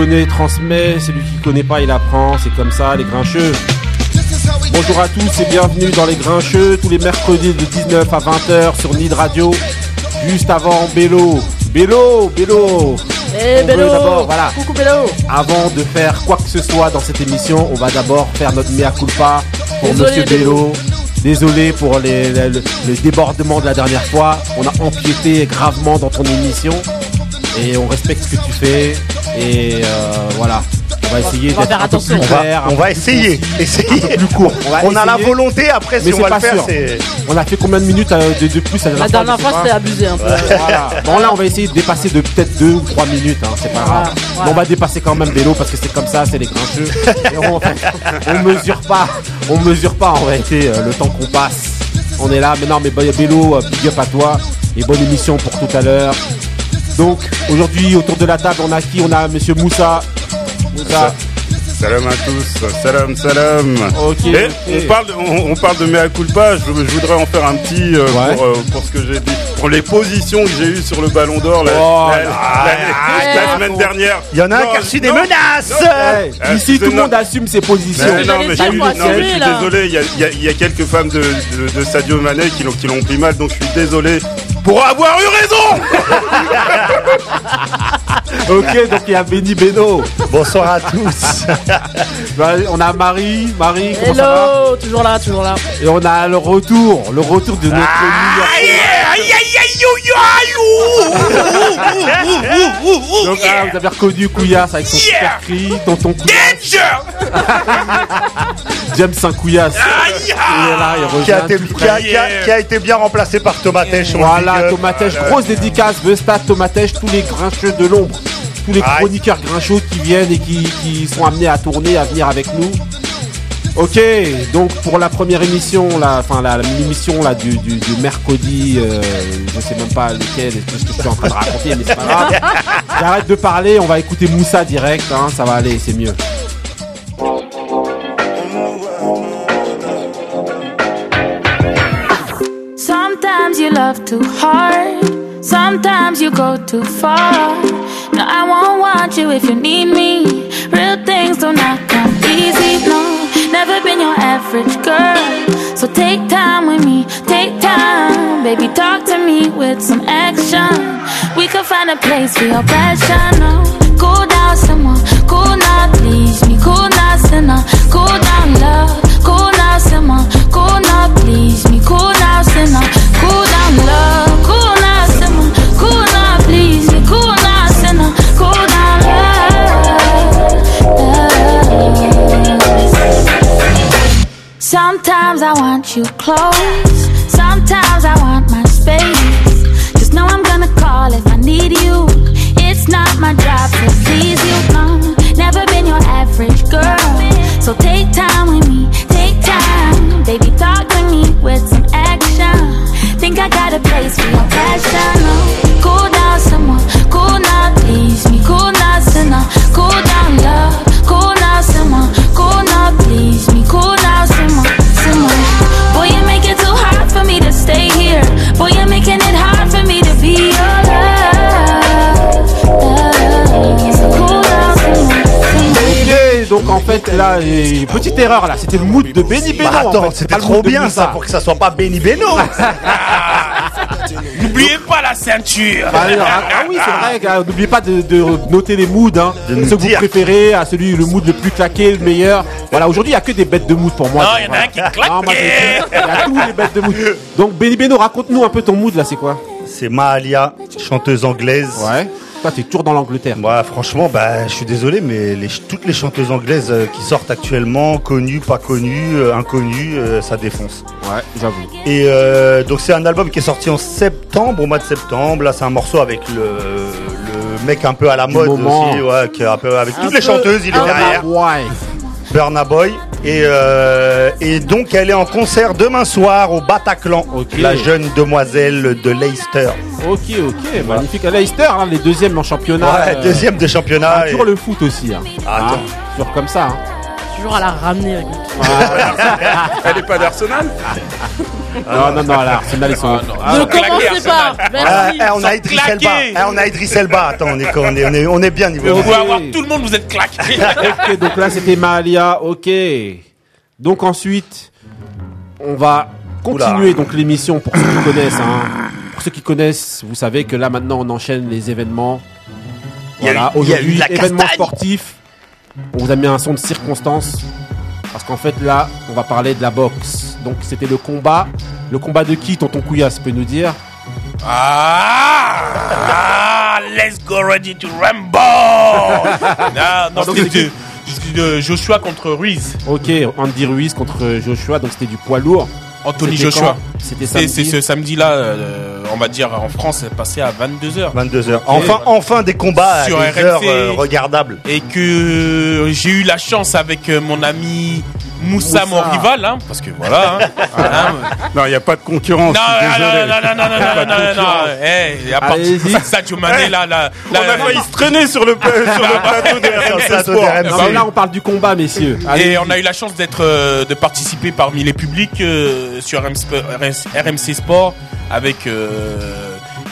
connaît transmet, celui qui connaît pas il apprend, c'est comme ça les grincheux. Bonjour à tous et bienvenue dans les grincheux tous les mercredis de 19 à 20h sur Nid Radio. Juste avant Bélo. Bélo, Bélo. Eh Bélo d'abord, voilà. Coucou Bélo Avant de faire quoi que ce soit dans cette émission, on va d'abord faire notre mea culpa pour Désolé, Monsieur Bélo. Désolé pour les- les- le, le débordement de la dernière fois. On a empiété gravement dans ton émission et on respecte ce que tu fais. Et euh, voilà, on va essayer on va d'être faire un peu attention. plus On va- On peu va essayer, essayer. un peu plus court. On, a la volonté, après mais si on c'est va le pas faire. On a fait combien de minutes euh, de, de plus la La dernière fois c'était abusé un peu. Voilà. Bon là on va essayer de dépasser de peut-être deux ou trois minutes, hein, c'est pas grave. Voilà. Mais on va dépasser quand même Bélo parce que c'est comme ça, c'est les grincheux. On, on mesure pas, on mesure pas en réalité euh, le temps qu'on passe. On est là, mais non mais Bélo, big up à toi et bonne émission pour tout à l'heure. Donc aujourd'hui autour de la table on a qui On a Monsieur Moussa. Moussa. Salam à tous, salam salam. Ok. Et ok. on parle, de, on, on parle de mea culpa. Je, je voudrais en faire un petit euh, Ouais. pour, euh, pour ce que j'ai dit, pour les positions que j'ai eues sur le Ballon d'Or la, Oh la- là la- là. la semaine dernière. Il y en a un qui a reçu des non, menaces Ouais, Euh, Ici tout le monde assume ses positions. Mais non, mais je, suis, mais je désolé, il y a, il y a- il y a quelques fans de, de, de Sadio Mané qui l'ont pris mal, donc je suis désolé pour avoir eu raison Ok, donc il y a Benny Beno. Bonsoir à tous. Bah, On a Marie, Marie, comment ça va Hello Toujours là, toujours là. Et on a le retour, le retour de notre New-York. Donc là, vous avez reconnu Couillasse avec son super cri, tonton Couillasse, James Saint Couillasse. Il est là, il qui, a été, tout qui, a, frais. qui a- qui a été bien remplacé par Tomatech. on le Voilà, up. Tomatèche, grosse dédicace, Vestad, Tomatèche, tous les grincheux de l'ombre, tous les Aïe. chroniqueurs grincheux qui viennent et qui, qui sont amenés à tourner, à venir avec nous. Ok, donc pour la première émission, la, enfin la, l'émission là du, du, du mercredi, euh, je sais même pas lequel, est ce que je suis en train de raconter, mais c'est pas grave. J'arrête de parler, on va écouter Moussa direct, hein, ça va aller, c'est mieux. Sometimes you love too hard. Sometimes you go too far. No, I won't want you if you need me. Real things do not come easy. No, never been your average girl. So take time with me. Take time, baby. Talk to me with some action. We could find a place for your passion. Cool down, someone. Cool now, please me. Cool now, sinner. Cool down, love. Cool now, someone. Cool now, please me. Cool now, sinner. Sometimes I want you close. Sometimes I want my space. Just know I'm gonna call if I need you. It's not my job to please you. No, never been your average girl. So take time with me. Take time, baby. Talk to me with some action. Think I got a place for your passion. No, cool down, someone. Cool now, en fait là, euh, petite erreur là, c'était le mood de Benny Beno. Bah en attends, fait, c'était trop bien ça pour que ça soit pas Benny Beno. N'oubliez pas la ceinture Ah, alors, ah, ah oui, c'est vrai, gars, n'oubliez pas de, de noter les moods, hein. De ceux que vous préférez, à celui, le mood le plus claqué, le meilleur. Voilà, aujourd'hui, il n'y a que des bêtes de mood pour moi. Non, il y en a un qui claque. Il y a tous les bêtes de mood. Donc, Benny Beno, raconte-nous un peu ton mood là, c'est quoi? C'est Mahalia, chanteuse anglaise. Ouais. Toi, t'es toujours dans l'Angleterre. Moi, franchement, bah, je suis désolé, mais les, toutes les chanteuses anglaises euh, qui sortent actuellement, connues, pas connues, euh, inconnues, euh, ça défonce. Ouais, j'avoue. Et euh, donc c'est un album qui est sorti en septembre, au mois de septembre. Là, c'est un morceau avec le, le mec un peu à la Du mode moment. aussi, ouais, qui est un peu avec Un toutes les chanteuses, il est derrière. Ouais. Burna Boy. Et, euh, et donc elle est en concert demain soir au Bataclan, la jeune demoiselle de Leicester. Ok, ok, magnifique. Leicester, hein, les deuxièmes en championnat. Ouais, euh, deuxième de championnat. ah, toujours et- le foot aussi. Hein. Attends. Hein, toujours comme ça. Hein. Toujours à la ramener. Elle est pas d'Arsenal Non, non, non, là, Arsenal, ils sont. Ah, non. Ne claqué, commencez pas. Merci. Eh, on a Idriss claqués. Elba. Eh, on a Idriss Elba. Attends, on est, on est, on est, on est bien niveau. Vous pouvez avoir tout le monde, vous êtes claqués. ok, donc là, c'était Mahalia. Ok. Donc ensuite, on va continuer donc l'émission pour ceux qui connaissent. Hein. Pour ceux qui connaissent, vous savez que là maintenant, on enchaîne les événements. Voilà. Aujourd'hui, événement sportif. On vous a mis un son de circonstance. Parce qu'en fait, là, on va parler de la boxe. Donc, c'était le combat. Le combat de qui, tonton Couillasse, peut nous dire? Ah, ah, let's go ready to rumble. non, non, Donc, c'était de- Joshua contre Ruiz. Ok, Andy Ruiz contre Joshua. Donc, c'était du poids lourd. Anthony C'était Joshua. C'était samedi? ce samedi-là, euh, on va dire en France, c'est passé à 22h. 22h. Enfin, enfin des combats Sur à des RMC. heures euh, regardables. Et que j'ai eu la chance avec euh, mon ami Moussa, Moussa. mon rival, hein, parce que voilà. hein, hein, Non, il n'y a pas de concurrence. non, non, non, non, non, non, non, non, non, non, eh, à partir Allez-y. de Sadio Mané, là, là, On a failli se traîner sur le, sur le plateau de Sur RMC plateau Sport. de RMC. Non, mais là, on parle du combat, messieurs. Et on a eu la chance d'être, euh, de participer parmi les publics euh, sur RMC, Sport avec, euh,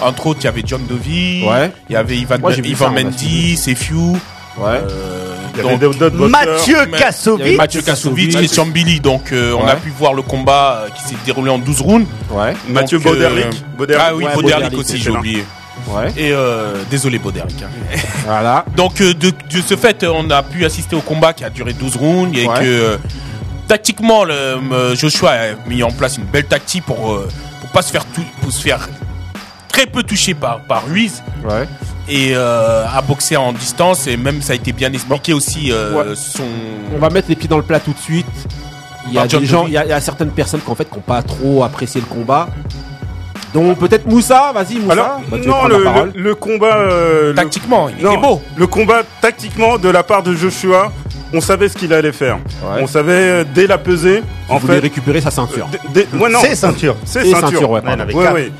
entre autres, il y avait John Dovi, Ouais. il y avait Ivan, Moi, Ivan ça, Mendy, Sefiu, Ouais. euh, donc. Mathieu Kassovitz. Mathieu Kassovitch et Chambili. Donc, euh, on a pu voir le combat euh, qui s'est déroulé en 12 rounds. Ouais. Mathieu Donc, euh, Boderlic. Boderlic. Ah oui, Ouais, Boderlic Boderlic, aussi, j'ai oublié. Ouais. Et euh, désolé Boderlic. hein. Voilà. Donc euh, de, de ce fait, on a pu assister au combat qui a duré 12 rounds et Ouais. que euh, tactiquement, le, euh, Joshua a mis en place une belle tactique pour euh, pour pas se faire tout, pour se faire très peu toucher par par Ruiz Ouais. Et euh, a boxé en distance et même ça a été bien expliqué aussi euh, Ouais. son On va mettre les pieds dans le plat tout de suite. Il y a Par John des gens, Dovi. il y, a- il y a certaines personnes qui en fait qui n'ont pas trop apprécié le combat. Donc peut-être Moussa, vas-y Moussa. Alors, Bah, non, le, parole. le, le combat. euh, le- tactiquement, il non, était beau. Le combat tactiquement de la part de Joshua, on savait ce qu'il allait faire. Ouais. On savait euh, dès la pesée. Il En voulait fait, récupérer sa ceinture. dès- ouais, non, C'est ceinture. c'est Et ceinture. ceinture, ouais, Ouais,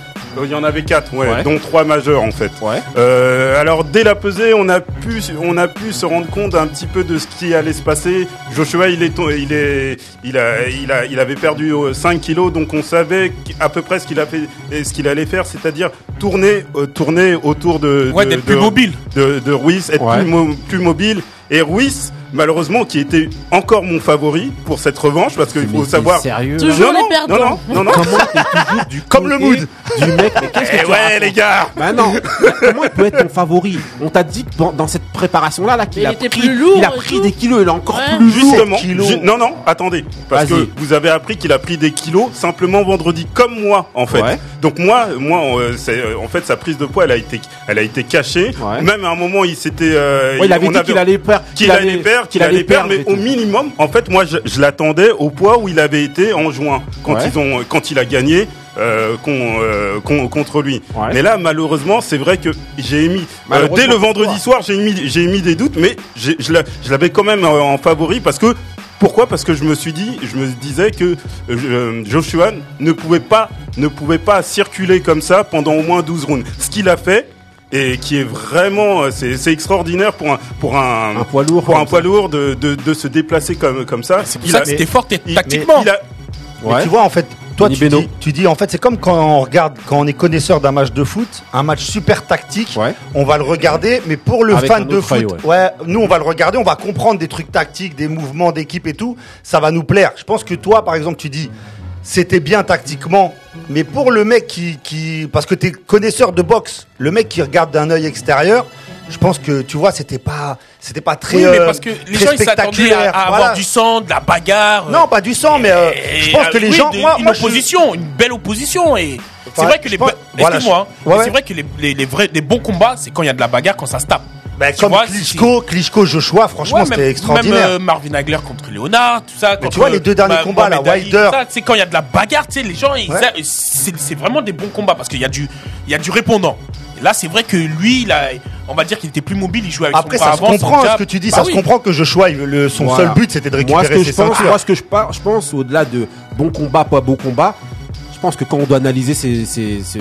il y en pardon. avait Ouais, quatre. ouais. Euh, Il y en avait quatre, ouais, dont trois majeurs en fait. Ouais. Euh, alors dès la pesée, on a pu, on a pu se rendre compte un petit peu de ce qui allait se passer. Joshua, il est, il est, il a, il a, il avait perdu euh, 5 kilos, donc on savait à peu près ce qu'il a fait, ce qu'il allait faire, c'est-à-dire tourner, euh, tourner autour de, Ouais, de- plus mobile. de, de Ruiz, être plus, mo- plus mobile. Et Ruiz, malheureusement, qui était encore mon favori pour cette revanche, parce qu'il faut savoir. Sérieux. Toujours non, les non, perdants. non, non, non, non. Comment toujours du Comme le mood. du mec Mais qu'est-ce que Eh tu ouais, les gars. Bah non. Comment il peut être ton favori On t'a dit dans, cette préparation là, là qu'il a pris, plus lourd il a pris des kilos, il est encore Ouais. plus lourd. Justement, kilos. ju- non, non, attendez, parce que vous avez appris qu'il a pris des kilos simplement vendredi, comme moi, en fait. Ouais. Donc moi, moi, euh, euh, en fait, sa prise de poids, elle a été, elle a été cachée. Ouais. Même à un moment, il s'était, euh, Ouais, il avait on dit qu'il allait perdre, qu'il allait perdre, qu'il allait perdre, mais au minimum, en fait, moi, je, je l'attendais au poids où il avait été en juin, quand Ouais. ils ont, quand il a gagné. Euh, con- euh, con- contre lui. Ouais. Mais là, malheureusement, c'est vrai que j'ai émis euh, dès le vendredi soir, j'ai émis, j'ai émis des doutes, mais je l'a- je l'avais quand même en favori parce que pourquoi? Parce que je me suis dit, je me disais que Joshua ne pouvait pas, ne pouvait pas circuler comme ça pendant au moins 12 rounds. Ce qu'il a fait et qui est vraiment, euh, c'est c'est extraordinaire pour un pour un, Un poids lourd. pour un poids lourd de, de, de se déplacer comme comme ça. C'est pour Il ça a- que c'était fort il- tactiquement. il a- Mais tu vois, en fait, toi, tu dis, tu dis, en fait, c'est comme quand on regarde, quand on est connaisseur d'un match de foot, un match super tactique, Ouais. on va le regarder, mais pour le Avec fan de foot, ouais. nous, on va le regarder, on va comprendre des trucs tactiques, des mouvements d'équipe et tout, ça va nous plaire. Je pense que toi, par exemple, tu dis, c'était bien tactiquement, mais pour le mec qui, qui, parce que t'es connaisseur de boxe, le mec qui regarde d'un œil extérieur, je pense que, tu vois, c'était pas, c'était pas très, Oui, mais euh, parce que les très gens ils s'attendaient à, avoir du sang, de la bagarre. Non, pas du sang, mais euh, je pense que euh, les oui, gens, de- moi, une moi, je- opposition, une belle opposition et c'est vrai que les pense- ba- voilà, excuse-moi, je- ouais, ouais. c'est vrai que les, les, les vrais les bons combats c'est quand il y a de la bagarre quand ça se tape. Bah, Tu comme vois, Klitschko, Klitschko, Joshua, franchement, Ouais, c'était extraordinaire. Même euh, Marvin Hagler contre Léonard, tout ça. contre, tu vois, les deux derniers bah, combats, là, Mohamed Ali, Wilder. tout ça, C'est quand il y a de la bagarre, tu sais, les gens, ils- Ouais. ça, c'est c'est vraiment des bons combats parce qu'il y a du, il y a du répondant. Et là, c'est vrai que lui, il a, on va dire qu'il était plus mobile, il jouait avec Après, son ça bras se avant, son comprend, jab. ce que tu dis, Bah ça oui. se comprend que Joshua, il- le, son Voilà. seul but, c'était de Moi, récupérer ce que ses je pense, ceintures. moi, ce que je, par- je pense, au-delà de bon combat, pas beau combat, je pense que quand on doit analyser, c'est, c'est, c'est,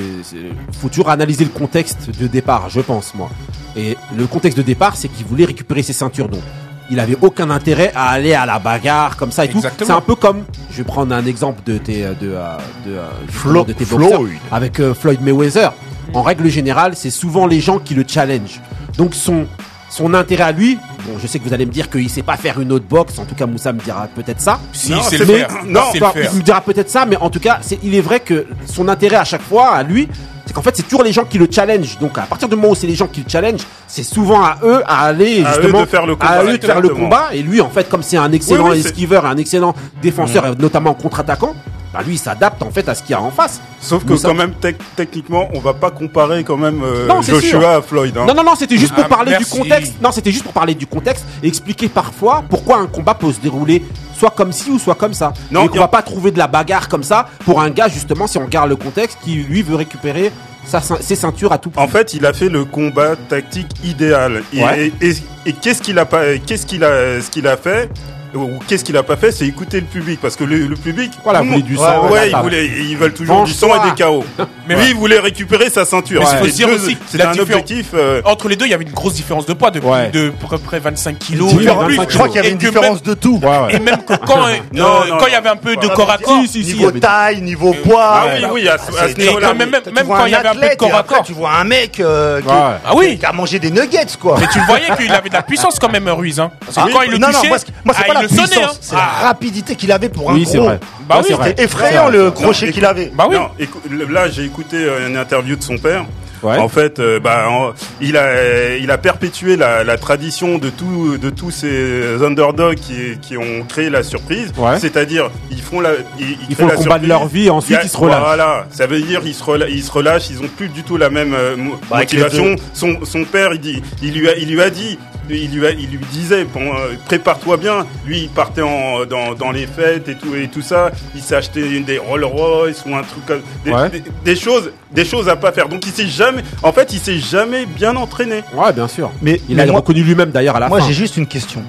faut toujours analyser le contexte de départ, je pense, moi. Et le contexte de départ, c'est qu'il voulait récupérer ses ceintures. Donc, il avait aucun intérêt à aller à la bagarre comme ça et tout. C'est un peu comme, je vais prendre un exemple de tes, de, euh, de, euh, justement, Flo- de tes boxeurs, Floyd. avec euh, Floyd Mayweather. En règle générale, c'est souvent les gens qui le challenge. Donc son son intérêt à lui, bon, je sais que vous allez me dire qu'il sait pas faire une autre boxe. En tout cas, Moussa me dira peut-être ça. Si, Non, c'est le mais- faire. non, le Enfin, faire. il me dira peut-être ça, mais en tout cas, c'est, il est vrai que son intérêt à chaque fois, à lui, c'est qu'en fait, c'est toujours les gens qui le challenge. Donc, à partir du moment où c'est les gens qui le challenge, c'est souvent à eux à aller À eux justement de faire le combat, à eux de faire le combat. Et lui, en fait, comme c'est un excellent Oui, oui, esquiveur, et un excellent défenseur, et notamment contre-attaquant, bah lui, il s'adapte en fait à ce qu'il y a en face. Sauf que Moussa- quand même, tec- techniquement, on va pas comparer quand même euh, Non, c'est Joshua sûr. à Floyd. hein. Non, non, non, c'était juste pour Ah, parler merci. du contexte. Non, c'était juste pour parler du contexte et expliquer parfois pourquoi un combat peut se dérouler soit comme ci ou soit comme ça. Non, et qu'on va pas trouver de la bagarre comme ça pour un gars justement si on regarde le contexte qui lui veut récupérer sa, ses ceintures à tout prix. En fait, il a fait le combat tactique idéal. Et, Ouais. et- et- et qu'est-ce qu'il a pas, qu'est-ce qu'il a, ce qu'il a fait? Ou qu'est-ce qu'il a pas fait, c'est écouter le public parce que le, le public, Voilà, voulait du sang, ouais, ils voulaient, ils veulent toujours du sang et des chaos. Mais lui, il voulait récupérer sa ceinture. Mais il faut dire aussi, la un objectif. euh, Entre les deux, il y avait une grosse différence de poids de, Ouais. de peu près 25 kilos. Plus. Je Je crois qu'il y avait Et une différence de tout. Ouais, ouais. Et même que quand, euh, il y avait un peu de corps à corps, niveau taille, niveau poids. Oui, oui, à, ce- c'est- niveau-là. même- quand il y avait un peu de corps à corps. Tu vois un mec euh, qui. Ah oui. qui a mangé des nuggets, quoi. Mais tu le voyais qu'il avait de la puissance quand même, Ruiz. Hein. Parce que Ah, quand il le non, touchait, ah, la le Hein. c'est Ah. la rapidité qu'il avait pour un Oui, gros. vrai. Bah Ouais, oui, c'est vrai. C'était effrayant le crochet qu'il avait. Bah oui. Non, écou- là, j'ai écouté euh, une interview de son père. Ouais. En fait, euh, bah, en- il a, il a perpétué la, la tradition de tout, de tous ces underdogs qui, qui ont créé la surprise. Ouais. C'est-à-dire, ils font la, ils, Ils font la le combat de surprise. leur vie et ensuite a- ils se relâchent. Voilà, ça veut dire ils se, rela- ils se relâchent, ils ont plus du tout la même euh, Bah, motivation. Son, son père, il dit, il lui a, il lui a dit, il lui, a- il lui disait, bon, euh, prépare-toi bien. Lui, il partait en, dans, dans les fêtes et tout et tout ça. Il s'est acheté une des Rolls Royce ou un truc comme des, Ouais. des, des choses, des choses à pas faire. Donc il s'est jamais, en fait, il s'est jamais bien entraîné. Ouais, bien sûr. Mais, Il mais a moi, reconnu lui-même d'ailleurs à la moi fin. j'ai juste une question.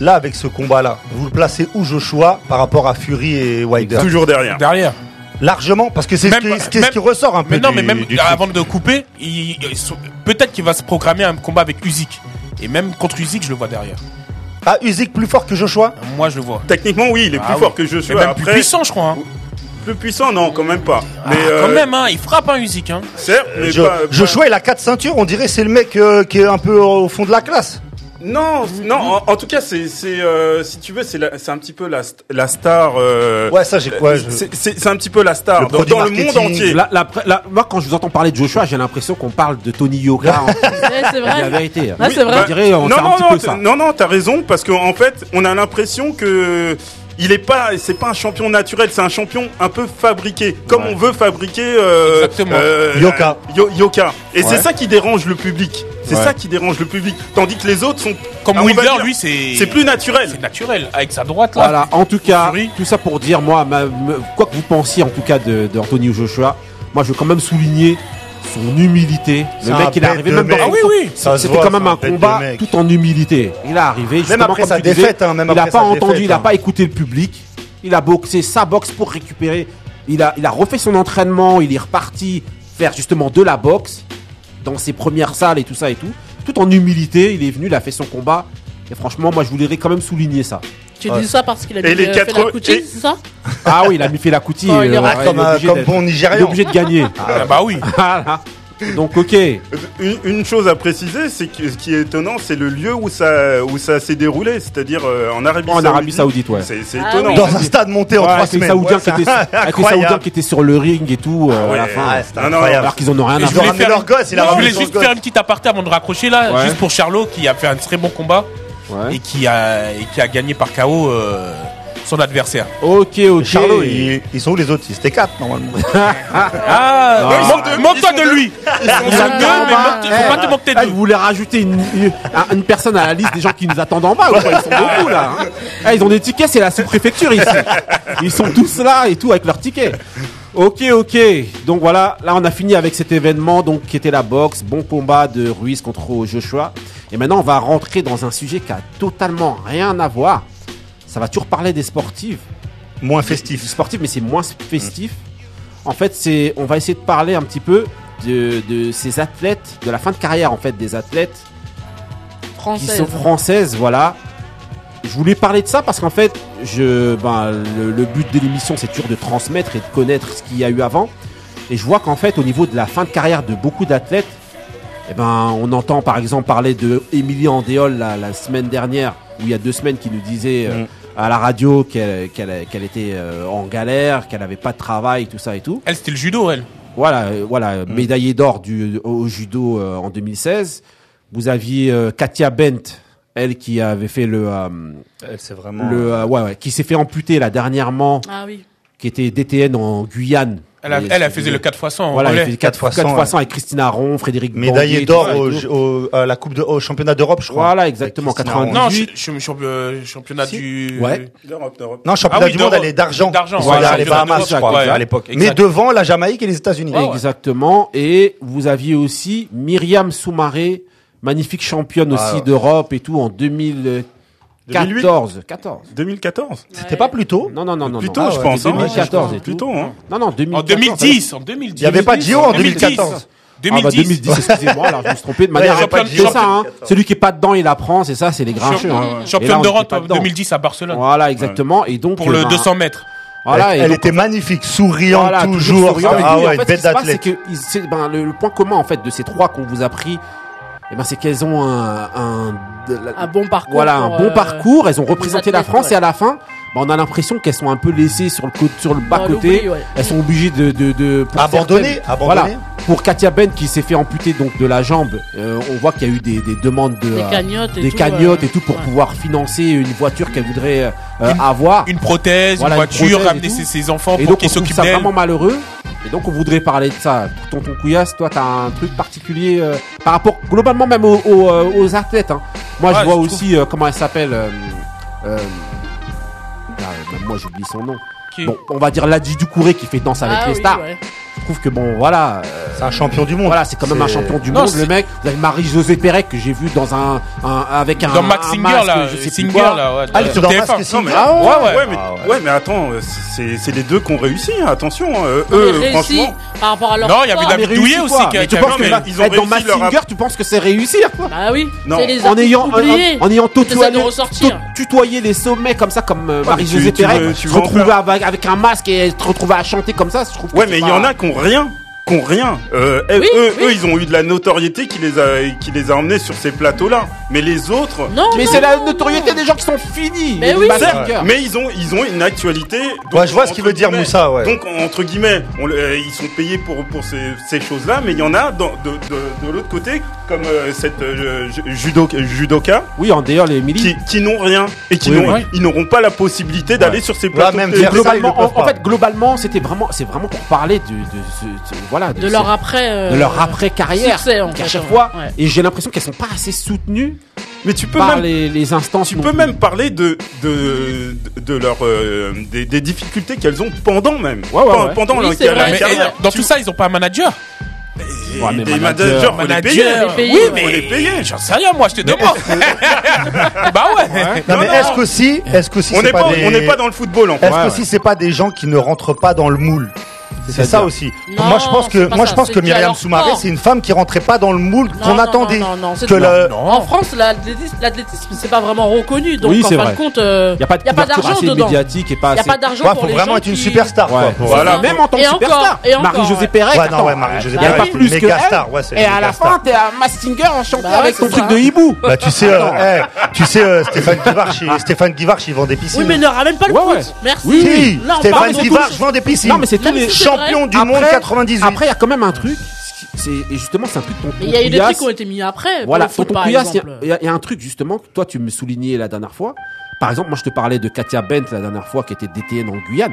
Là, avec ce combat-là, vous le placez où Joshua par rapport à Fury et Wilder Toujours derrière. Derrière. Largement, parce que c'est ce, Même- qui- ce qui- ce même- qui ressort un peu. Mais non, du- mais même du truc. avant de couper, peut-être qu'il va se programmer un combat avec Usyk. Et même contre Usyk, je le vois derrière. Ah, Usyk plus fort que Joshua? Moi, je le vois. Techniquement, oui, il est Ah plus oui. fort que Joshua. même Après, plus puissant, je crois. hein. Plus puissant, non, quand même pas. Ah, Mais quand euh, même, hein, il frappe un Usyk. Hein. certes, mais Jo- pas- pas- Joshua, il a quatre ceintures. On dirait c'est le mec euh, qui est un peu au fond de la classe. Non, non. En, en tout cas, c'est, c'est, euh, si tu veux, c'est, la- c'est un petit peu la, la star. euh, Ouais, ça, j'ai quoi je- c'est, c'est- c'est un petit peu la star Le dans, le monde entier. La- la- la- moi, quand je vous entends parler de Joshua, j'ai l'impression qu'on parle de Tony en- Ouais, c'est C'est la vrai. vérité. Ouais, c'est vrai. On dirait, on non, non, petit non, peu non, non, t'as raison parce qu'en fait, on a l'impression que il est pas, c'est pas un champion naturel, c'est un champion un peu fabriqué, comme Ouais. on veut fabriquer euh, Exactement. Yoka. Yo- Yoka. Et Ouais. c'est ça qui dérange le public. C'est Ouais. ça qui dérange le public. Tandis que les autres sont, Comme Ah, Wilder, lui, c'est. c'est plus naturel. C'est naturel. Avec sa droite, là. Voilà, en tout cas, Fury. tout ça pour dire, moi, ma- quoi que vous pensiez en tout cas de, de Anthony Joshua, moi je veux quand même souligner son humilité. Le mec, il est arrivé même dans Ah oui, oui. C'était quand même un combat tout en humilité. Il est arrivé, justement, après sa défaite, hein, même il n'a pas entendu, il n'a hein. pas écouté le public. Il a boxé sa boxe pour récupérer. Il a, il a refait son entraînement, il est reparti faire justement de la boxe dans ses premières salles et tout ça et tout. Tout en humilité, il est venu, il a fait son combat. Et franchement, moi je voudrais quand même souligner ça. Tu Ouais. dis ça parce qu'il a Et dit, les euh, quatre- fait la et- c'est ça? Ah oui, il a mis fait la coutie. Oh, il est euh, ouais, comme il est un- obligé comme bon il est Nigérian. obligé de gagner. Ah, bah oui. Donc ok. Une, une chose à préciser, c'est que ce qui est étonnant, c'est le lieu où ça, où ça s'est déroulé, c'est-à-dire euh, en Arabie En Saoudite. Arabie Saoudite, ouais. C'est, c'est Ah étonnant. oui. Dans un stade monté en Ouais, trois semaines. Saoudiens Ouais, qui étaient, c'est avec les. Saoudiens qui étaient sur le ring et tout euh, Ah à la ouais, fin. Ouais, c'était Non, incroyable. Alors qu'ils en ont rien à faire. leur gosse, il a Je voulais juste gosse. faire une petite aparté avant de raccrocher là, Ouais. juste pour Charlot qui a fait un très bon combat Ouais. et qui a et qui a gagné par KO euh, son adversaire. Ok, ok. Charlot, ils, ils sont où les autres? Ils étaient quatre normalement. Ah, ouais, moque-toi de lui. Ils sont Il deux, attend mais faut pas te moquer Eh, de vous lui. voulez rajouter une, une, un- une personne à la liste des gens qui nous attendent en bas ou quoi? Ils sont beaucoup là. hein. Eh, ils ont des tickets, c'est la sous-préfecture ici. Ils sont tous là et tout avec leurs tickets. Ok, ok. Donc voilà, là on a fini avec cet événement donc qui était la boxe. Bon combat de Ruiz contre Joshua. Et maintenant on va rentrer dans un sujet qui a totalement rien à voir. Ça va toujours parler des sportifs. Moins festif. sportif, mais c'est moins festif. En fait, c'est, on va essayer de parler un petit peu de, de ces athlètes, de la fin de carrière en fait des athlètes qui Française. sont françaises, voilà, je voulais parler de ça parce qu'en fait, je, ben, le, le but de l'émission, c'est toujours de transmettre et de connaître ce qu'il y a eu avant. Et je vois qu'en fait, au niveau de la fin de carrière de beaucoup d'athlètes, eh ben, on entend par exemple parler de Émilie Andéol la, la semaine dernière, ou il y a deux semaines, qui nous disait euh, Mm. à la radio qu'elle qu'elle- qu'elle était euh, en galère, qu'elle avait pas de travail, tout ça et tout. Elle, c'était le judo, elle. Voilà, euh, voilà, médaillée d'or du au judo euh, en 2016. Vous aviez euh, Katia Bent, elle qui avait fait le, euh, Elle, C'est vraiment. le euh, ouais, ouais, qui s'est fait amputer là dernièrement, Ah oui. qui était DTN en Guyane. Elle, a, elle, elle c'est- faisait le 4 x 100 en Voilà, elle fait 4 fois fois 100, 4 fois 100 avec Christina Ron, Frédéric Médaillé Banguet, d'or à la coupe de, au championnat d'Europe, je crois. Voilà, exactement, Avec Christina 90. Ron. Non, 18. je, je, euh, championnat Si. du. Ouais. D'Europe, d'Europe. Non, championnat Ah oui, du monde, d'Europe. elle est d'argent. D'argent, voilà, les Bahamas, je crois, ouais. à l'époque. Mais devant la Jamaïque et les États-Unis. Exactement. Et vous aviez aussi Myriam Soumaré, magnifique championne aussi d'Europe et tout en 2014. 14. 2014. C'était pas plus tôt Non, non, non, non. Plutôt, non. je Ah, pense. c'était hein. 2014 et tout. Plutôt, hein. Non, non, 2014. En 2010, en 2010. Il y avait pas de JO en 2010. 2014. Ah bah 2010, excusez-moi, alors je me suis trompé de manière avait pas JO. ça, hein. Celui qui est pas dedans, il apprend, c'est ça, c'est les grincheux. hein. Championne on d'Europe était pas en dedans. 2010 à Barcelone. Voilà, exactement. Et donc Pour euh, le ben, 200 mètres. Voilà, elle elle donc, était magnifique, souriante Voilà, toujours. souriant. Et Ah lui, en ouais, fait, bête passe, c'est d'athlète. que ben, le, le point commun en fait de ces trois qu'on vous a pris, eh ben, c'est qu'elles ont un, un, Un bon parcours. voilà, un bon euh, parcours. Elles ont représenté la France ouais. et à la fin, ben, on a l'impression qu'elles sont un peu laissées sur le côté, sur le bas côté. ouais. Elles sont obligées de, de, de pour Abandonner. Voilà. Pour Katia Ben qui s'est fait amputer donc de la jambe, euh, on voit qu'il y a eu des, des demandes de Des euh, cagnottes et des tout. cagnottes euh, et tout pour ouais. pouvoir financer une voiture qu'elle voudrait euh, Une- avoir. Une prothèse, Voilà, une une voiture, prothèse et ramener ses, ses enfants Et pour donc qu'ils on trouve s'occupent ça d'elle. vraiment malheureux. Et donc on voudrait parler de ça. Tonton Couillasse, toi t'as un truc particulier euh, par rapport globalement même aux, aux, euh, aux athlètes. hein. Moi Ouais, je vois je aussi euh, comment elle s'appelle. euh, ah, moi j'oublie son nom. Qui- Bon, on va dire Ladji Doucouré qui fait danse avec Ah les oui, stars. ouais. Je trouve que bon voilà. euh, C'est un champion du monde. voilà, c'est quand même un champion du Non, monde, le mec. Vous avez Marie-Josée Pérec que j'ai vu dans un, un- avec un, Dans Max un Singer, masque, là. je sais Singer, quoi. là, ouais. Ah, dans TF1. Mask Singer. Ah ouais, Ouais, ouais. Ouais, mais, Ah ouais. ouais, mais attends, c'est c'est les deux qui ont réussi, hein, attention. euh, Mais eux, réussi franchement. par rapport à leur Non, il y avait. David Mais Douillet réussi aussi qui a- Mais tu penses que mais là, ils ont être dans leur Singer, tu penses que c'est réussir quoi Bah oui. Non. En ayant, en, ayant tutoyé, les sommets comme ça, comme euh, mais Marie-Josée Pérec, se retrouver avec, un masque et se retrouver à chanter comme ça, je trouve Ouais, mais il y en a qui ont rien. Qui ont rien. Euh, eux, Oui, eux, oui. eux, ils ont eu de la notoriété qui les a, qui les a emmenés sur ces plateaux-là. Mais les autres, Non, Mais c'est la notoriété non. des gens qui sont finis. Mais oui. Mais ils ont, ils ont une actualité. donc, Ouais, je vois ce qu'il entre veut dire, Moussa, ouais. Donc, entre guillemets, on, euh, ils sont payés pour, pour ces, ces choses-là, mais il y en a dans- de, de, de l'autre côté, comme euh, cette euh, ju- judo, judoka, Oui, en dehors, les Emily. qui, qui n'ont rien et qui Oui, n'ont, oui. ils n'auront pas la possibilité d'aller sur ces plateaux. même de ça, ils le globalement, en, fait, globalement, c'était vraiment, c'est vraiment pour parler de, de, ce- ce- voilà, De ce- leur après. euh, de leur après carrière. succès, en fait, chaque ouais. fois, Ouais. et j'ai l'impression qu'elles sont pas assez soutenues Mais tu peux par même les, les instances. Tu peux plus. même parler de de de leur euh, des, des difficultés qu'elles ont pendant même Ouais, ouais, Pen- ouais. pendant Oui, leur. Mais, carrière. dans Tu- tout ça, ils ont pas un manager. et Ouais, mais des manager, managers, faut les Manager. payer. Les payer, oui, ouais. mais les payer. J'en sais rien, moi, je te demande. bah ouais. Non, Non, mais est-ce qu'aussi, est-ce qu'aussi On n'est pas, des- on n'est pas dans le football en fait. Est-ce Ouais, que ouais. si c'est pas des gens qui ne rentrent pas dans le moule C'est ça aussi. Non, moi je pense que moi ça, je pense que Myriam Soumaré c'est une femme qui rentrait pas dans le moule qu'on attendait. non, non, non, c'est que non. le Non. En France, l'athlétisme, c'est pas vraiment reconnu. Donc, Oui, en fin vrai. de compte, euh, Il n'y a pas y a d'argent assez dedans. médiatique et pas Il n'y a assez. pas d'argent Ouais, pour faut les vraiment gens être une qui- superstar quoi. Ouais. pour- Voilà. Même en tant que superstar. Marie-Josée. Pérec. Ouais, non, ouais, Marie-Josée y a Pérec, pas c'est plus méga star, ouais, c'est une Et à la fin, t'es un Mastinger chanter Bah ouais, avec ton truc de hibou. Bah tu sais, euh, eh, tu sais euh, Stéphane Guivarch, il- Stéphane Guivarch, il vend des piscines. Oui, mais ne ramène pas le foot. Merci. Stéphane Guivarch vend des piscines. Non, mais c'est tous les du Après- monde 98. Après, il y a quand même un truc. C'est et justement, c'est un truc de ton. Mais il y a eu des trucs qui ont été mis après. Voilà, il y a- y, y un truc justement que toi tu me soulignais la dernière fois. Par exemple, moi je te parlais de Katia Bent la dernière fois qui était DTN en Guyane.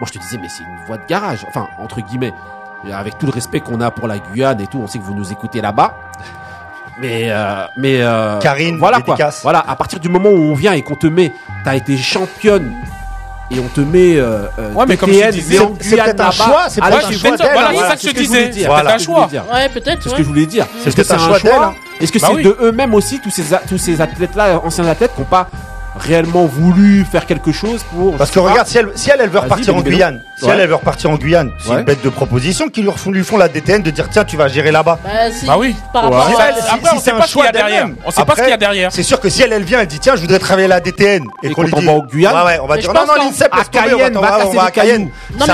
Moi je te disais mais c'est une voie de garage. Enfin entre guillemets, Et avec tout le respect qu'on a pour la Guyane et tout, on sait que vous nous écoutez là-bas. Mais euh, mais euh, Karine, voilà quoi. dédicace. Voilà, à partir du moment où on vient et qu'on te met, t'as été championne et on te met euh, euh, Ouais, mais comme je disais, c'est peut-être un choix, c'est peut-être un choix Voilà, c'est ça que je disais. dire. C'est Voilà. un C'est ce que je voulais choix. dire. Ouais, peut-être. C'est ce que je voulais dire. Est-ce que peut-être c'est un choix. Est-ce que c'est de eux-mêmes aussi tous ces a- tous ces athlètes là, anciens athlètes, qui n'ont pas réellement voulu faire quelque chose pour. Parce que pas. regarde, si elle, si elle, elle veut repartir en. Guyane, si Ouais. elle, elle veut repartir en Guyane, c'est Ouais. une bête de proposition qui lui refont, lui font la DTN de dire tiens, tu vas gérer là-bas. Bah, si, Bah oui. Par rapport Si à elle- si- Après, si on c'est sait un pas ce qu'il y a choix derrière. On sait pas ce qu'il y a derrière. C'est sûr que si elle, elle vient, elle dit tiens, je voudrais travailler à la DTN et, Et qu'on lui on dit va en Guyane, ouais, ouais, on va dire non, non, l'INSEP, à Cayenne, on va va, casser on va à Cayenne. Non,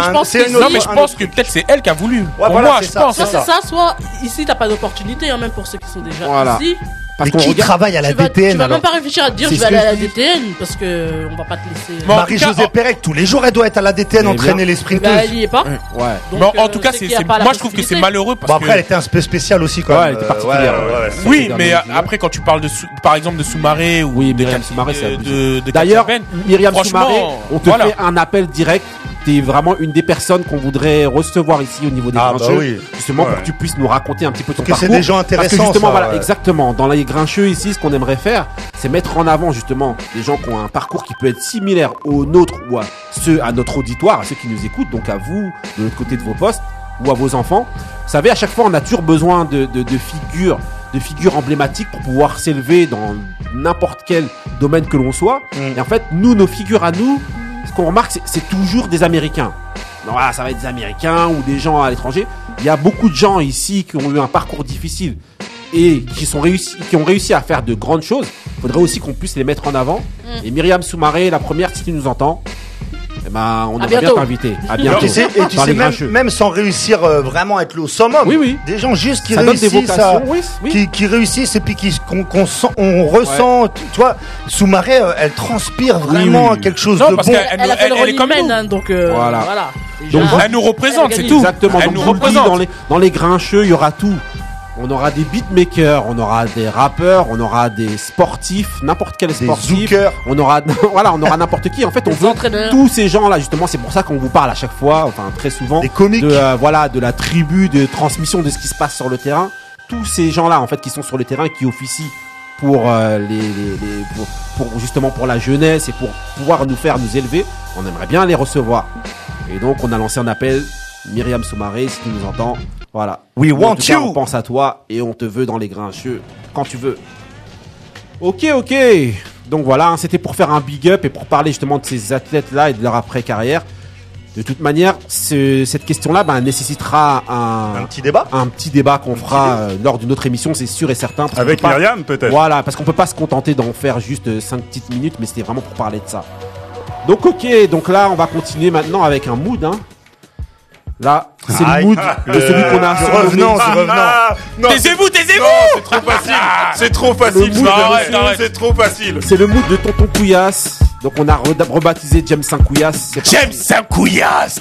mais je pense que peut-être c'est elle qui a voulu. Pour moi, je pense. Soit ça. c'est ça, soit ici t'as pas d'opportunité, hein, même pour ceux qui sont déjà ici. Parce Mais qu'on regarde. travaille à la tu vas, tu DTN vas alors même pas réfléchir à te dire je vais aller à la. DTN parce que on va pas te laisser. Bon, Marie-Josée Pérec, tous les jours, elle doit être à la DTN Mais entraîner les Bah, sprinteuses. elle y est pas. Ouais. Donc, Mais en- en euh, tout cas, c'est moi je trouve que c'est malheureux parce Bon, après, que. elle était un peu spéciale aussi, quand Ouais, même. elle était Euh, particulière, ouais, ouais, ouais. Oui, mais euh, après quand tu parles de Sou- par exemple de Soumaré ou Oui, de Myriam Soumaré, c'est D'ailleurs, Myriam Soumaré, on te fait un appel direct. T'es vraiment une des personnes qu'on voudrait recevoir ici au niveau des Ah, bah grincheux. oui. Justement Ouais. pour que tu puisses nous raconter un petit peu ton que c'est parcours. des gens Parce que intéressants, justement, ça, voilà, ouais. exactement. Dans les grincheux ici, ce qu'on aimerait faire, c'est mettre en avant justement des gens qui ont un parcours qui peut être similaire au nôtre ou à ceux à notre auditoire, à ceux qui nous écoutent, donc à vous, de l'autre côté de vos postes ou à vos enfants. Vous savez, à chaque fois, on a toujours besoin de, de, de figures, de figures emblématiques pour pouvoir s'élever dans n'importe quel domaine que l'on soit. Mm. Et en fait, nous, nos figures à nous, ce qu'on remarque, c'est- toujours des Américains. Non, voilà, ça va être des Américains ou des gens à l'étranger. Il y a beaucoup de gens ici qui ont eu un parcours difficile et qui sont réussi, qui ont réussi à faire de grandes choses. Il faudrait aussi qu'on puisse les mettre en avant. Mm. Et Myriam Soumaré, la première, si tu nous entends, eh ben, on aimerait bien t'inviter. À Et bientôt. tu sais, et tu Dans sais les même, sans réussir euh, vraiment à être le summum, Oui, oui. des gens juste qui ça donne des réussissent à, vocations. Oui, oui. qui, qui réussissent et puis qui qu'on qu'on sent- on ressent, tu tu vois, Soumaré, elle transpire vraiment oui, oui. quelque chose Non, de parce bon. Elle, a fait elle- le elle rôle est comme humaine, nous. hein, donc euh, Voilà. voilà. Donc, Déjà, Elle nous représente, c'est tout. Exactement. Elle Donc, nous je vous le dis, représente. dans les, dans les grincheux, il y aura tout. On aura des beatmakers, on aura des rappeurs, on aura des sportifs, n'importe quel Des sportif. zookers. On aura, voilà, on aura n'importe qui. En fait, on Des veut entraîneurs. tous ces gens-là. Justement, c'est pour ça qu'on vous parle à chaque fois, enfin très souvent, Des comiques. de euh, voilà, de la tribu, de transmission de ce qui se passe sur le terrain. Tous ces gens-là, en fait, qui sont sur le terrain et qui officient pour euh, les, les, les- pour, pour justement pour la jeunesse et pour pouvoir nous faire nous élever. On aimerait bien les recevoir. Et donc, on a lancé un appel. Myriam Soumaré, si tu nous entends, voilà. We En want cas, you. On pense à toi et on te veut dans les grincheux quand tu veux. Ok, ok. Donc voilà, hein, c'était pour faire un big up et pour parler justement de ces athlètes-là et de leur après-carrière. De toute manière, ce- cette question-là ben, nécessitera un, Un petit débat. un petit débat qu'on fera euh, lors d'une autre émission, c'est sûr et certain. parce Avec peut Myriam, peut-être. Voilà, parce qu'on peut pas se contenter d'en faire juste 5 petites minutes, mais c'était vraiment pour parler de ça. Donc ok, donc là on va continuer maintenant avec un mood. Hein. Là, c'est le mood de celui qu'on a revenant, du revenant. Ah, Taisez-vous, taisez-vous c'est trop facile. C'est trop facile. C'est trop facile. C'est le mood de Tonton Couillasse. Donc on a re- rebaptisé James 5 Couillasse. James Saint-Couillasse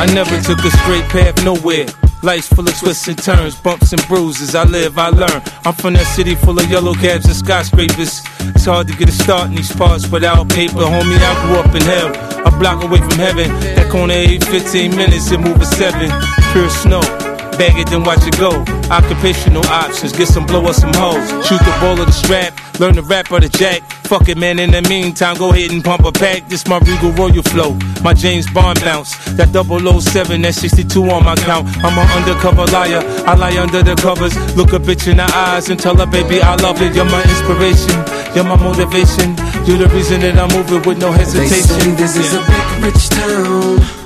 I never took a straight path nowhere. Life's full of twists and turns, bumps and bruises. I live, I learn. I'm from that city full of yellow cabs and skyscrapers. It's hard to get a start in these parts without paper. Homie, I grew up in hell, a block away from heaven. That corner ain't 15 minutes and move a seven. Pure snow. Bag it, then watch it go. Occupational options, get some blow or some hoes. Shoot the ball of the strap, learn the rap or the jack. Fuck it, man. In the meantime, go ahead and pump a pack. This my Regal Royal flow, my James Bond bounce. That 007, that 62 on my count. I'm an undercover liar. I lie under the covers, look a bitch in the eyes and tell her, baby, I love it. You're my inspiration, you're my motivation. You're the reason that I'm moving with no hesitation. They say hesitation. this is a big rich town.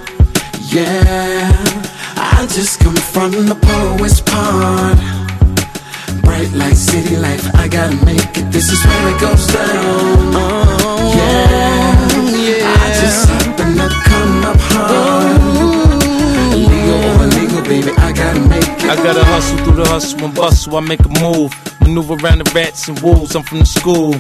Yeah, I just come from the poet's part. Bright light, city life, I gotta make it. This is where it goes down. Oh, yeah, I just happen to come up hard. Illegal or illegal, baby, I gotta make it. I gotta hustle through the hustle and bustle. I make a move, maneuver around the rats and wolves. I'm from the school.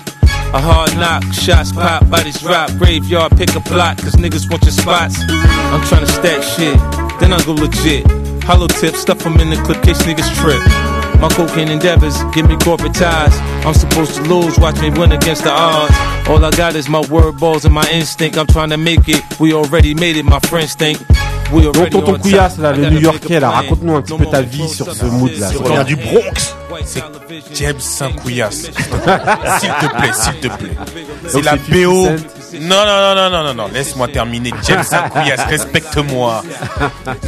A hard knock, shots pop, bodies drop, graveyard, pick a plot, cause niggas want your spots. I'm tryna stack shit, then I go legit. Hollow tips, stuff them in the clip, case niggas trip. My cocaine endeavors give me corporate ties. I'm supposed to lose, watch me win against the odds. All I got is my word balls and my instinct. I'm trying to make it. We already made it, my friends think. Donc Tonton on. Couillasse, là, le New Yorkais, là, raconte-nous un petit peu ta vie sur ce mood-là. this. C'est revient du Bronx. C'est James Saint-Couillasse. S'il te plaît, s'il te plaît. C'est la c'est 50 BO. Non, non, non, non, non, non, non, laisse-moi terminer. James Acquias, respecte-moi.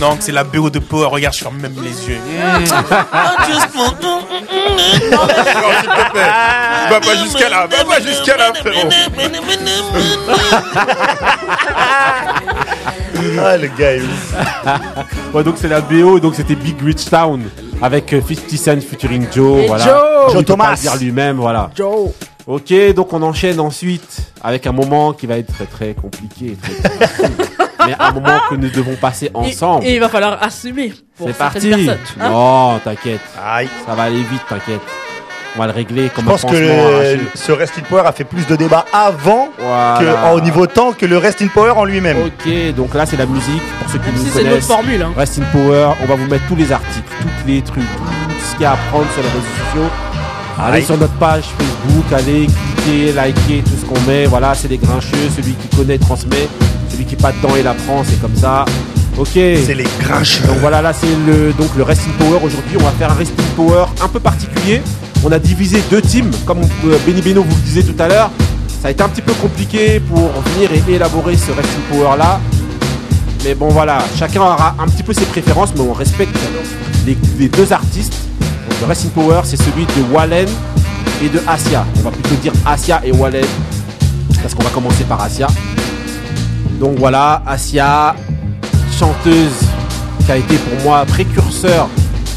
Non, c'est la BO de Power. Regarde, je ferme même les yeux. I just want to- Non, s'il te plaît. Va pas jusqu'à là, va pas jusqu'à là, frérot. Ah, le gars est ouf. Ouais, donc c'est la BO, donc c'était Big Rich Town avec euh, 50 Cent featuring Joe. Et voilà. Joe Joe Thomas. dire lui-même, voilà. Joe. Ok, donc on enchaîne ensuite avec un moment qui va être très très compliqué, très difficile. mais un moment que nous devons passer ensemble. et il va falloir assumer C'est parti. hein. Non, t'inquiète, Aïe. ça va aller vite, t'inquiète. On va le régler comme Je pense que le- ce Rest in Power a fait plus de débats avant Voilà. que, au niveau temps que le Rest in Power en lui-même. Ok, donc là c'est la musique pour ceux qui Même nous si c'est notre connaissent. formule. Hein. Rest in Power, on va vous mettre tous les articles, tous les trucs, tout ce qu'il y a à prendre sur les réseaux sociaux. Allez Aïe. sur notre page Facebook, allez cliquer, liker tout ce qu'on met. Voilà, c'est les grincheux, celui qui connaît transmet, celui qui pas dedans il apprend, c'est comme ça. Ok. C'est les grincheux. Donc voilà, là c'est le donc le Rest in Power aujourd'hui. On va faire un Rest in Power un peu particulier. On a divisé deux teams, comme euh, Benny Beno vous le disait tout à l'heure. Ça a été un petit peu compliqué pour venir et élaborer ce Rest in Power là. Mais bon voilà, chacun aura un petit peu ses préférences, mais on respecte les, deux artistes. Donc le Rest in Power, c'est celui de Wallen et de Asia. On va plutôt dire Asia et Wallen, parce qu'on va commencer par Asia. Donc voilà, Asia, chanteuse qui a été pour moi précurseur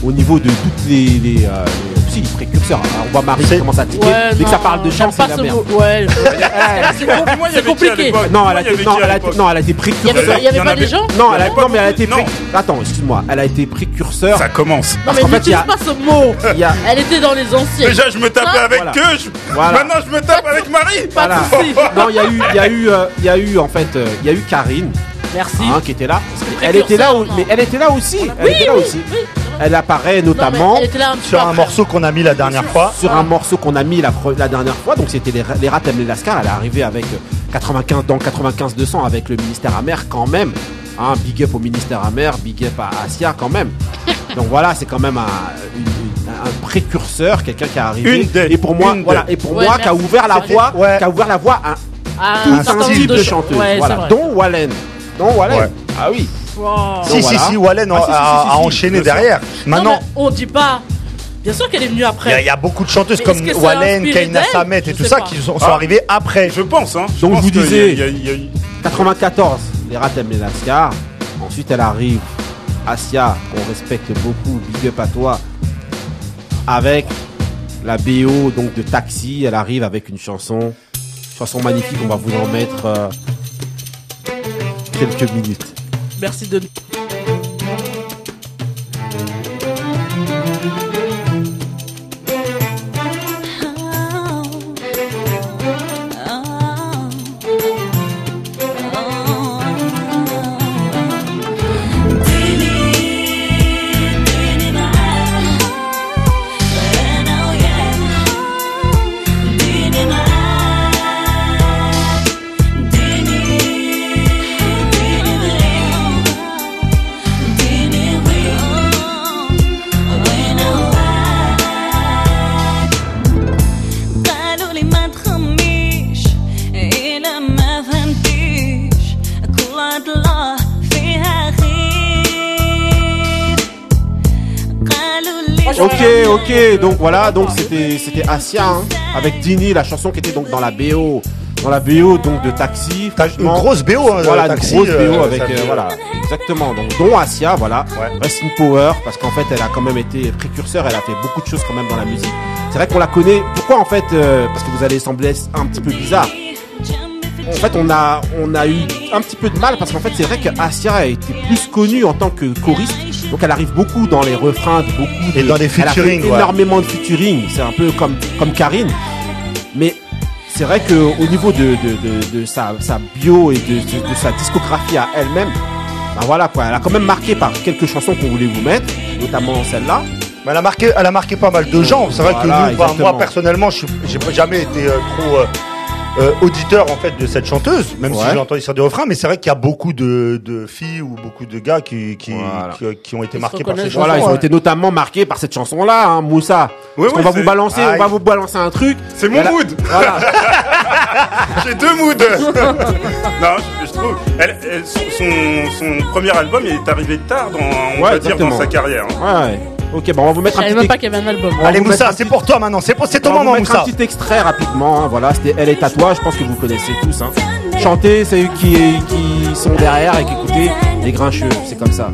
au niveau de toutes les. euh, les- si, précurseur. Alors, on voit Marie qui C'est- commence à tiquer. Ouais, Dès que ça parle de chant, j'aime c'est la merde. Ouais, c'est qui à compliqué. Non, elle a été, non, elle a été, non, elle a été Il y avait, précurseur. il y avait pas des gens Non, elle a, non, mais elle a été. Attends, excuse-moi. Elle a été précurseur. Ça commence. Non, mais n'utilise pas ce mot. Il y a, Elle était dans les anciennes. Déjà, je me tapais Ah, avec voilà. eux. je- Voilà. Maintenant, je me tape avec Marie. Pas voilà. de soucis. Non, il y a eu, il y a eu, euh, il y a eu en fait, euh, il y a eu Karine, Merci. hein, qui était là. Elle était là, mais elle était là aussi. Elle Oui, était là oui, aussi. oui. Elle apparaît Non, notamment elle un Sur un après. morceau qu'on a mis la dernière fois. sur un morceau qu'on a mis la, dernière fois. Donc c'était les, les rats aiment les lascars. Elle est arrivée avec euh, 95 dans 95 200 avec le ministère amer quand même. Hein, big up au ministère amer, big up à Asia quand même. Donc voilà, c'est quand même un, une- une- un précurseur, quelqu'un qui est arrivé. Une des- et pour moi, une voilà, des. et pour Ouais, moi, qui a ouvert la voie, Ouais. qui a ouvert la voie à tout un type de ch- chanteuse. Ouais, c'est voilà, vrai. dont Wallen, dont Wallen. Ouais. Ah oui. Wow. Si, Donc si, voilà. si, Wallen Ah, si, si, a, si, a si, enchaîné derrière. Non, Maintenant, mais on dit pas. Bien sûr qu'elle est venue il y, a- après. il y a beaucoup de chanteuses Mais comme est-ce que ça a Wallen, inspiré Kaina d'elle Samet et Je tout sais ça pas. qui sont, sont Ah. arrivés après. Je pense, hein. Donc, pense vous qu'il y a- disiez- il y a- il y a eu- 94, les les lascars. Ensuite, elle arrive, Asia, qu'on respecte beaucoup, big up à toi, avec la BO donc de Taxi. Elle arrive avec une chanson, chanson magnifique. On va vous en mettre euh, quelques minutes. Merci de. Voilà, donc c'était c'était Asia hein, avec Dini, la chanson qui était donc dans la BO, dans la BO donc de Taxi. Une grosse BO, hein, voilà, Taxi, une grosse euh, BO avec euh, voilà, exactement. Donc dont Asia, voilà, Ouais. Power parce qu'en fait elle a quand même été précurseur, elle a fait beaucoup de choses quand même dans la musique. C'est vrai qu'on la connaît. Pourquoi en fait euh, Parce que vous allez sembler un petit peu bizarre. En fait, on a, on a eu un petit peu de mal parce qu'en fait, c'est vrai que Asia a été plus connue en tant que choriste. Donc, elle arrive beaucoup dans les refrains, beaucoup de, Et dans des elle a fait featuring, ouais. énormément de featuring. C'est un peu comme, comme Karine. Mais c'est vrai que au niveau de, de, de, de sa, sa bio et de, sa discographie à elle-même, ben voilà quoi. Elle a quand même marqué par quelques chansons qu'on voulait vous mettre, notamment celle-là. Mais elle a marqué, elle a marqué pas mal de gens. C'est vrai Voilà, que nous, moi personnellement, j'ai jamais été euh, trop euh, euh, auditeur en fait de cette chanteuse, même si j'ai entendu sur des refrains, mais c'est vrai qu'il y a beaucoup de, de filles ou beaucoup de gars qui qui, Voilà. qui, qui ont été Ils marqués par ces reconnaissent. chansons. Voilà, ils ont été notamment marqués par cette chanson-là, hein, Moussa. Oui, Parce qu'on oui, va vous balancer, on va vous balancer un truc. C'est mon là- mood. Voilà. J'ai deux moods. non, je, je trouve. Elle, elle- son, son, premier album il est arrivé tard dans, on Ouais, va dire, dans sa carrière. hein. Ouais. Ok, bon, on va vous Je mettre un savais petit, même pas qu'il y avait un album. va Allez vous Moussa, mettre- c'est pour toi maintenant, c'est pour c'est on ton va vous moment mettre Moussa. un petit extrait rapidement. hein, Voilà, c'était Elle est à toi. Je pense que vous connaissez tous. Hein. Chanter, c'est eux qui, qui sont derrière et qui écoutez les grincheux. C'est comme ça.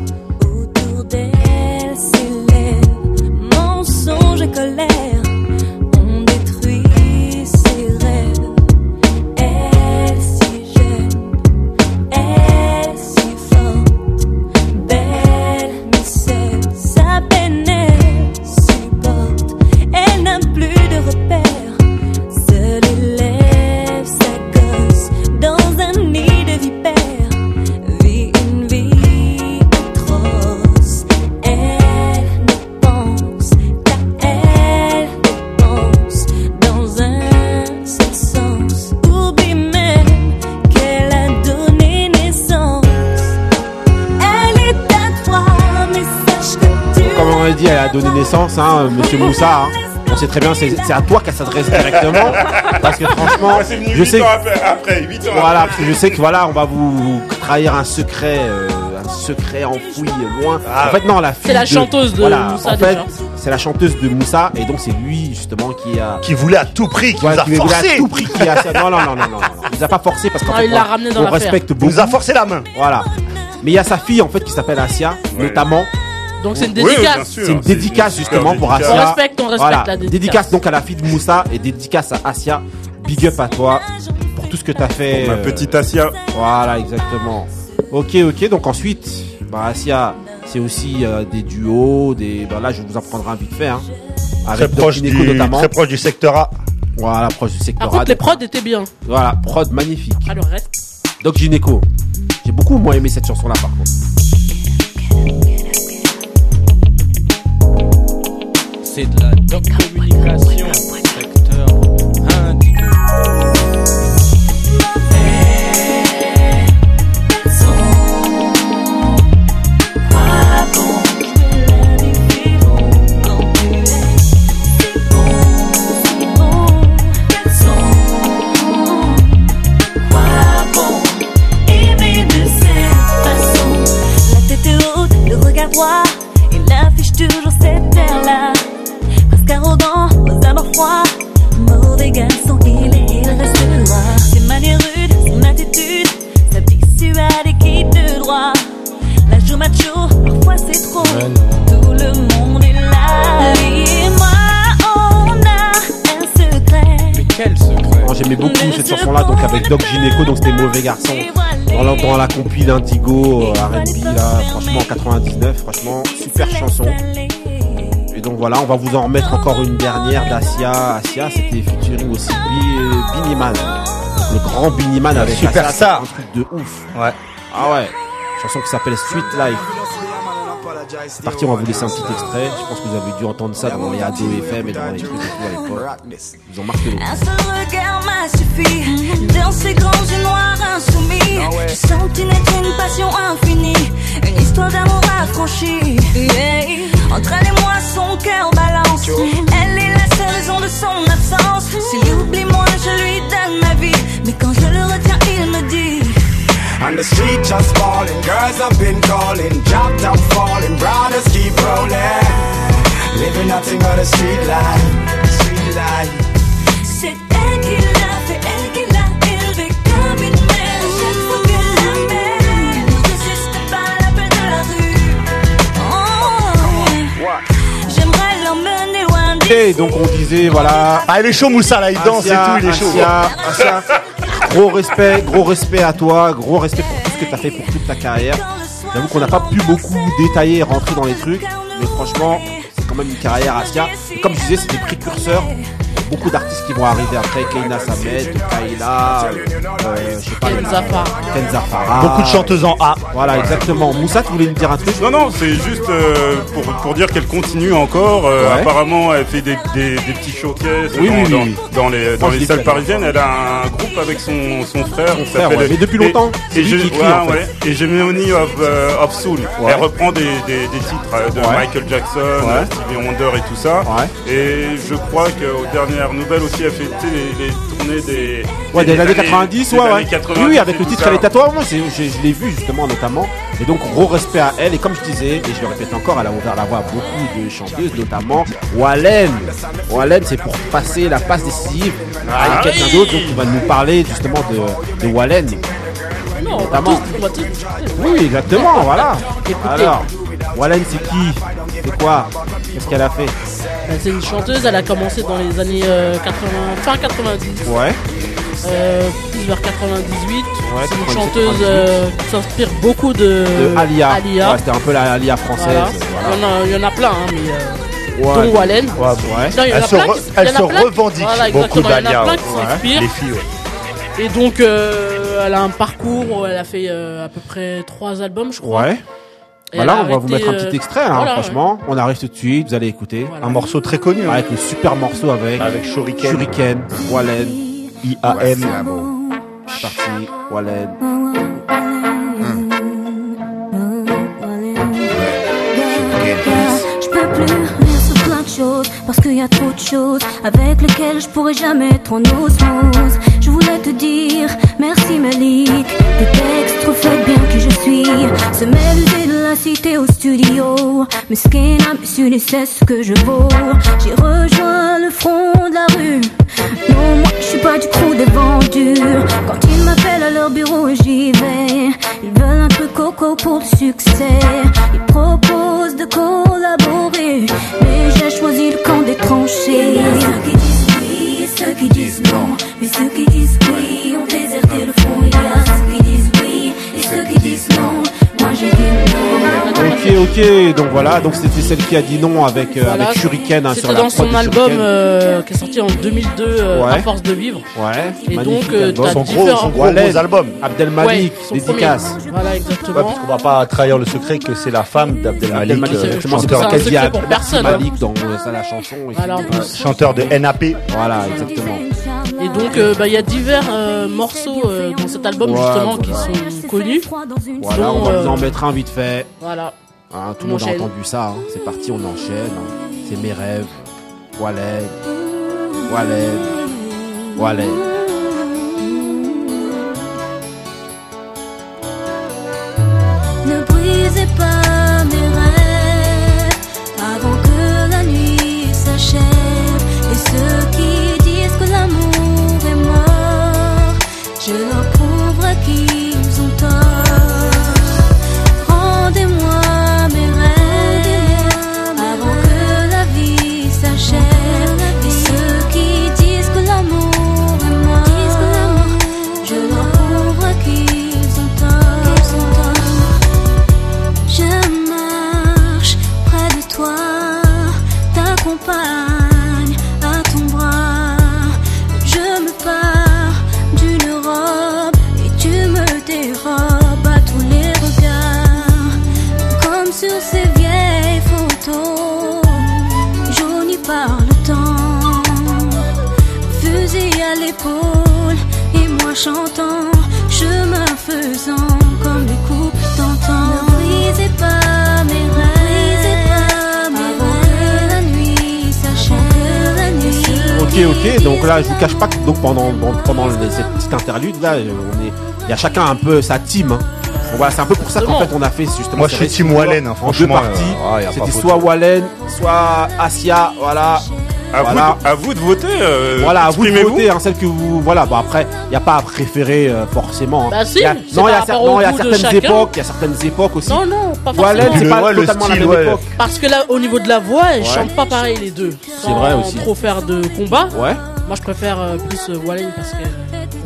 Hein, Monsieur Moussa. hein. On sait très bien, c'est c'est à toi qu'elle s'adresse directement. Parce que franchement, Ouais, c'est venu je sais. ans après, après, huit ans Voilà, après. parce que je sais que voilà, on va vous trahir un secret, euh, un secret enfoui loin. Ah, en fait, non, la fille C'est la chanteuse de voilà, Moussa, En fait, c'est la chanteuse de Moussa, et donc c'est lui justement qui a. Qui voulait à tout prix, qui Ouais, nous a qui voulait à forcé. tout prix qui a. Non, non, non, non, non, non. Il nous a pas forcé parce qu'en Ah, il on- ramené dans on respecte Il beaucoup. nous a forcé la main. Voilà. Mais il y a sa fille en fait qui s'appelle Asia, Ouais. notamment. Donc c'est une dédicace. C'est une dédicace justement pour dédicace. Asia. On respecte, on respecte Voilà. la dédicace. donc à la fille de Moussa et dédicace à Asia. Big up à toi pour tout ce que t'as fait. Ma euh, petite Asia. Voilà, exactement. Ok, ok. Donc ensuite, bah, Asia, c'est aussi euh, des duos, des. Bah, là, je vous en prendrai un vite fait. Hein, Très avec Doc proche, Gineco du, notamment. très proche du secteur A. Voilà, proche du secteur Par contre, A, les prods étaient bien. Voilà, prod magnifique. Alors reste. Doc Gineco. J'ai beaucoup moins aimé cette chanson-là par contre. C'est de la doc communication, Doc Gineco, donc c'était Mauvais Garçon. Dans la, dans la compil d'Indigo, euh, R&B, là, franchement, 99, franchement, super chanson. Et donc voilà, on va vous en remettre encore une dernière d'Asia. Asia, c'était featuring aussi Bi- Biniman. Donc, le grand Biniman avec Super Asia, un truc de ouf. Ouais. Ah ouais, chanson qui s'appelle Sweet Life. C'est parti, on va vous laisser un petit extrait. Je pense que vous avez dû entendre ça dans les Ado FM et dans les trucs et tout à l'époque. Ils ont marqué Un seul regard m'a suffi. Dans ces grands yeux noirs insoumis Je sens une être une passion infinie. Une histoire d'amour affranchie. Yeah. Entre elle et moi son cœur balance. Elle est la seule raison de son absence. S'il oublie moi je lui donne ma vie. Mais quand je le retiens il me dit And the street just falling, girls have been calling, drop top falling, brothers keep rolling. Living nothing but a street life, street life. C'est elle qui l'a fait, elle qui l'a élevé comme une mère. Chaque fois que la mère ne résiste pas à l'appel de la rue. Oh, J'aimerais l'emmener loin Et d'ici. donc on disait, voilà, Ah, il est chaud Moussa là, il danse et tout, il est chaud. Asia, Asia, gros respect, gros respect à toi, gros respect pour tout ce que tu as fait pour toute ta carrière. J'avoue qu'on n'a pas pu beaucoup détailler et rentrer dans les trucs, mais franchement, c'est quand même une carrière Asia. Et comme je disais, c'est des précurseurs beaucoup d'artistes qui vont arriver après. Keina Samet, Kaila, euh, je sais pas. Beaucoup de chanteuses en A. Voilà, exactement. Moussa, tu voulais me dire un truc? Non, non, c'est juste euh, pour, pour dire qu'elle continue encore. Euh, Ouais. Apparemment, elle fait des, des, des petits showcases Oui, dans, oui, oui, dans, oui. dans les, dans les salles parisiennes. Elle a un groupe avec son, son frère. Son qui frère, s'appelle- ouais, mais depuis et- longtemps. C'est Et, lui je, qui écrit, ouais, en fait. ouais. et Gemini of, euh, of Soul. Ouais. Elle reprend des, des, des titres de Ouais. Michael Jackson, Ouais. Stevie Wonder et tout ça. Ouais. Et je crois qu'aux dernières nouvelles aussi, elle fait les, les tournées des, Ouais, des années 90, des ouais, ouais. années 90 oui, oui, avec le titre. Elle est. Moi, je, je l'ai vu justement, notamment. Et donc, gros respect à elle. Et comme je disais, et je le répète encore, elle a ouvert la voie à beaucoup de chanteuses, notamment Wallen. Wallen, c'est pour passer la passe décisive à Ah quelqu'un d'autre donc, qui va nous parler justement de, de Wallen. Non, on va Notamment. tous, on va tous discuter. Oui, exactement, voilà. Écoutez. Alors, Wallen, c'est qui C'est quoi Qu'est-ce qu'elle a fait Euh, C'est une chanteuse, elle a commencé dans les années euh, 80, fin 90, Ouais. euh, plus vers 98. c'est une 97, chanteuse euh, qui s'inspire beaucoup de, De Alia. Alia. Ouais, c'était un peu la Alia française. Voilà. voilà. Il, y en a, il y en a plein, hein, mais euh, Ouais. dont Wallen. Ouais. Ouais. Non, Elle se re- elle se revendique Voilà, beaucoup exactement, il y en a d'Alia, plein ouais. qui Ouais. s'inspirent. Les filles, ouais. Et donc, euh, elle a un parcours où elle a fait euh, à peu près trois albums, je crois. Ouais. Voilà, elle on va vous mettre un euh, petit extrait, là, voilà, franchement. On arrive tout de suite, vous allez écouter. Voilà. Un morceau très connu. hein. Avec le super morceau avec, Avec Shuriken. Shuriken, Wallen. I-A-M. C'est parti, Wallen. Je peux plus lire sur plein de choses parce qu'il y a trop de choses avec lesquelles je pourrais jamais être en osmose. Je voulais te dire merci Malik, tes textes reflètent bien qui je suis. Se mêler cité au studio, mais qui n'a su c'est ce que je vaux. J'ai rejoint le front de la rue. Non, moi je suis pas du crew des vendus. Quand ils m'appellent à leur bureau, j'y vais. Ils veulent un peu coco pour le succès. Ils proposent de collaborer, mais j'ai choisi le camp des tranchées. Ceux qui disent oui et ceux qui disent non, mais ceux qui disent oui ont déserté le front. Il y a ceux qui disent oui et ceux qui disent non. Ok, ok, donc voilà, donc c'était celle qui a dit non avec, euh, Voilà. avec Shuriken hein, sur C'était la dans son de album euh, qui est sorti en 2002, euh, Ouais. À force de vivre. Ouais, Et magnifique donc, euh, t'as Son gros, différents- son gros, gros album. Abdelmalik, Ouais, dédicace. premier. Voilà, Ouais, exactement. parce qu'on va pas trahir le secret que c'est la femme d'Abdelmalik, euh, chanteur Merci personne, Malik dans euh, ça, la chanson. Voilà, chanteur de NAP. Voilà, exactement. Et donc, euh, bah, il y a divers euh, morceaux euh, dans cet album Ouais, justement qui sont connus. Voilà, on va vous en mettre un vite fait. Voilà. Hein, tout le monde a entendu ça. hein. C'est parti, on enchaîne. hein. C'est mes rêves. Wallen. Wallen. Wallen. À l'épaule et moi chantant, chemin faisant comme des coupes d'antan. Ne brisez pas mes rêves, la nuit. Ok, ok. Donc là, je vous cache pas que donc pendant pendant, pendant les- cette petite interlude là, euh, on est, il y a chacun un peu sa team. hein. Donc voilà, c'est un peu pour ça qu'en fait on a fait justement. Moi, je suis team Wallen, hein, en deux franchement, parties. euh, ouais, y a pas C'était soit Wallen, soit Asia. Voilà. À, Voilà. vous, de, à vous de voter. euh, Voilà, à vous de voter, hein, celle que vous. Voilà, bon après, il n'y a pas à préférer euh, forcément. hein. Bah si, Il y a- c'est non, il y a, cer- non, y certaines époques, il y a certaines époques aussi. Non, non, pas Wallen, forcément. c'est pas la style, même ouais. époque. Parce que là, au niveau de la voix, elle Ouais. chante pas pareil les deux. C'est vrai Sans aussi. trop faire de combat. Ouais, Moi, je préfère euh, plus euh, Wallen parce que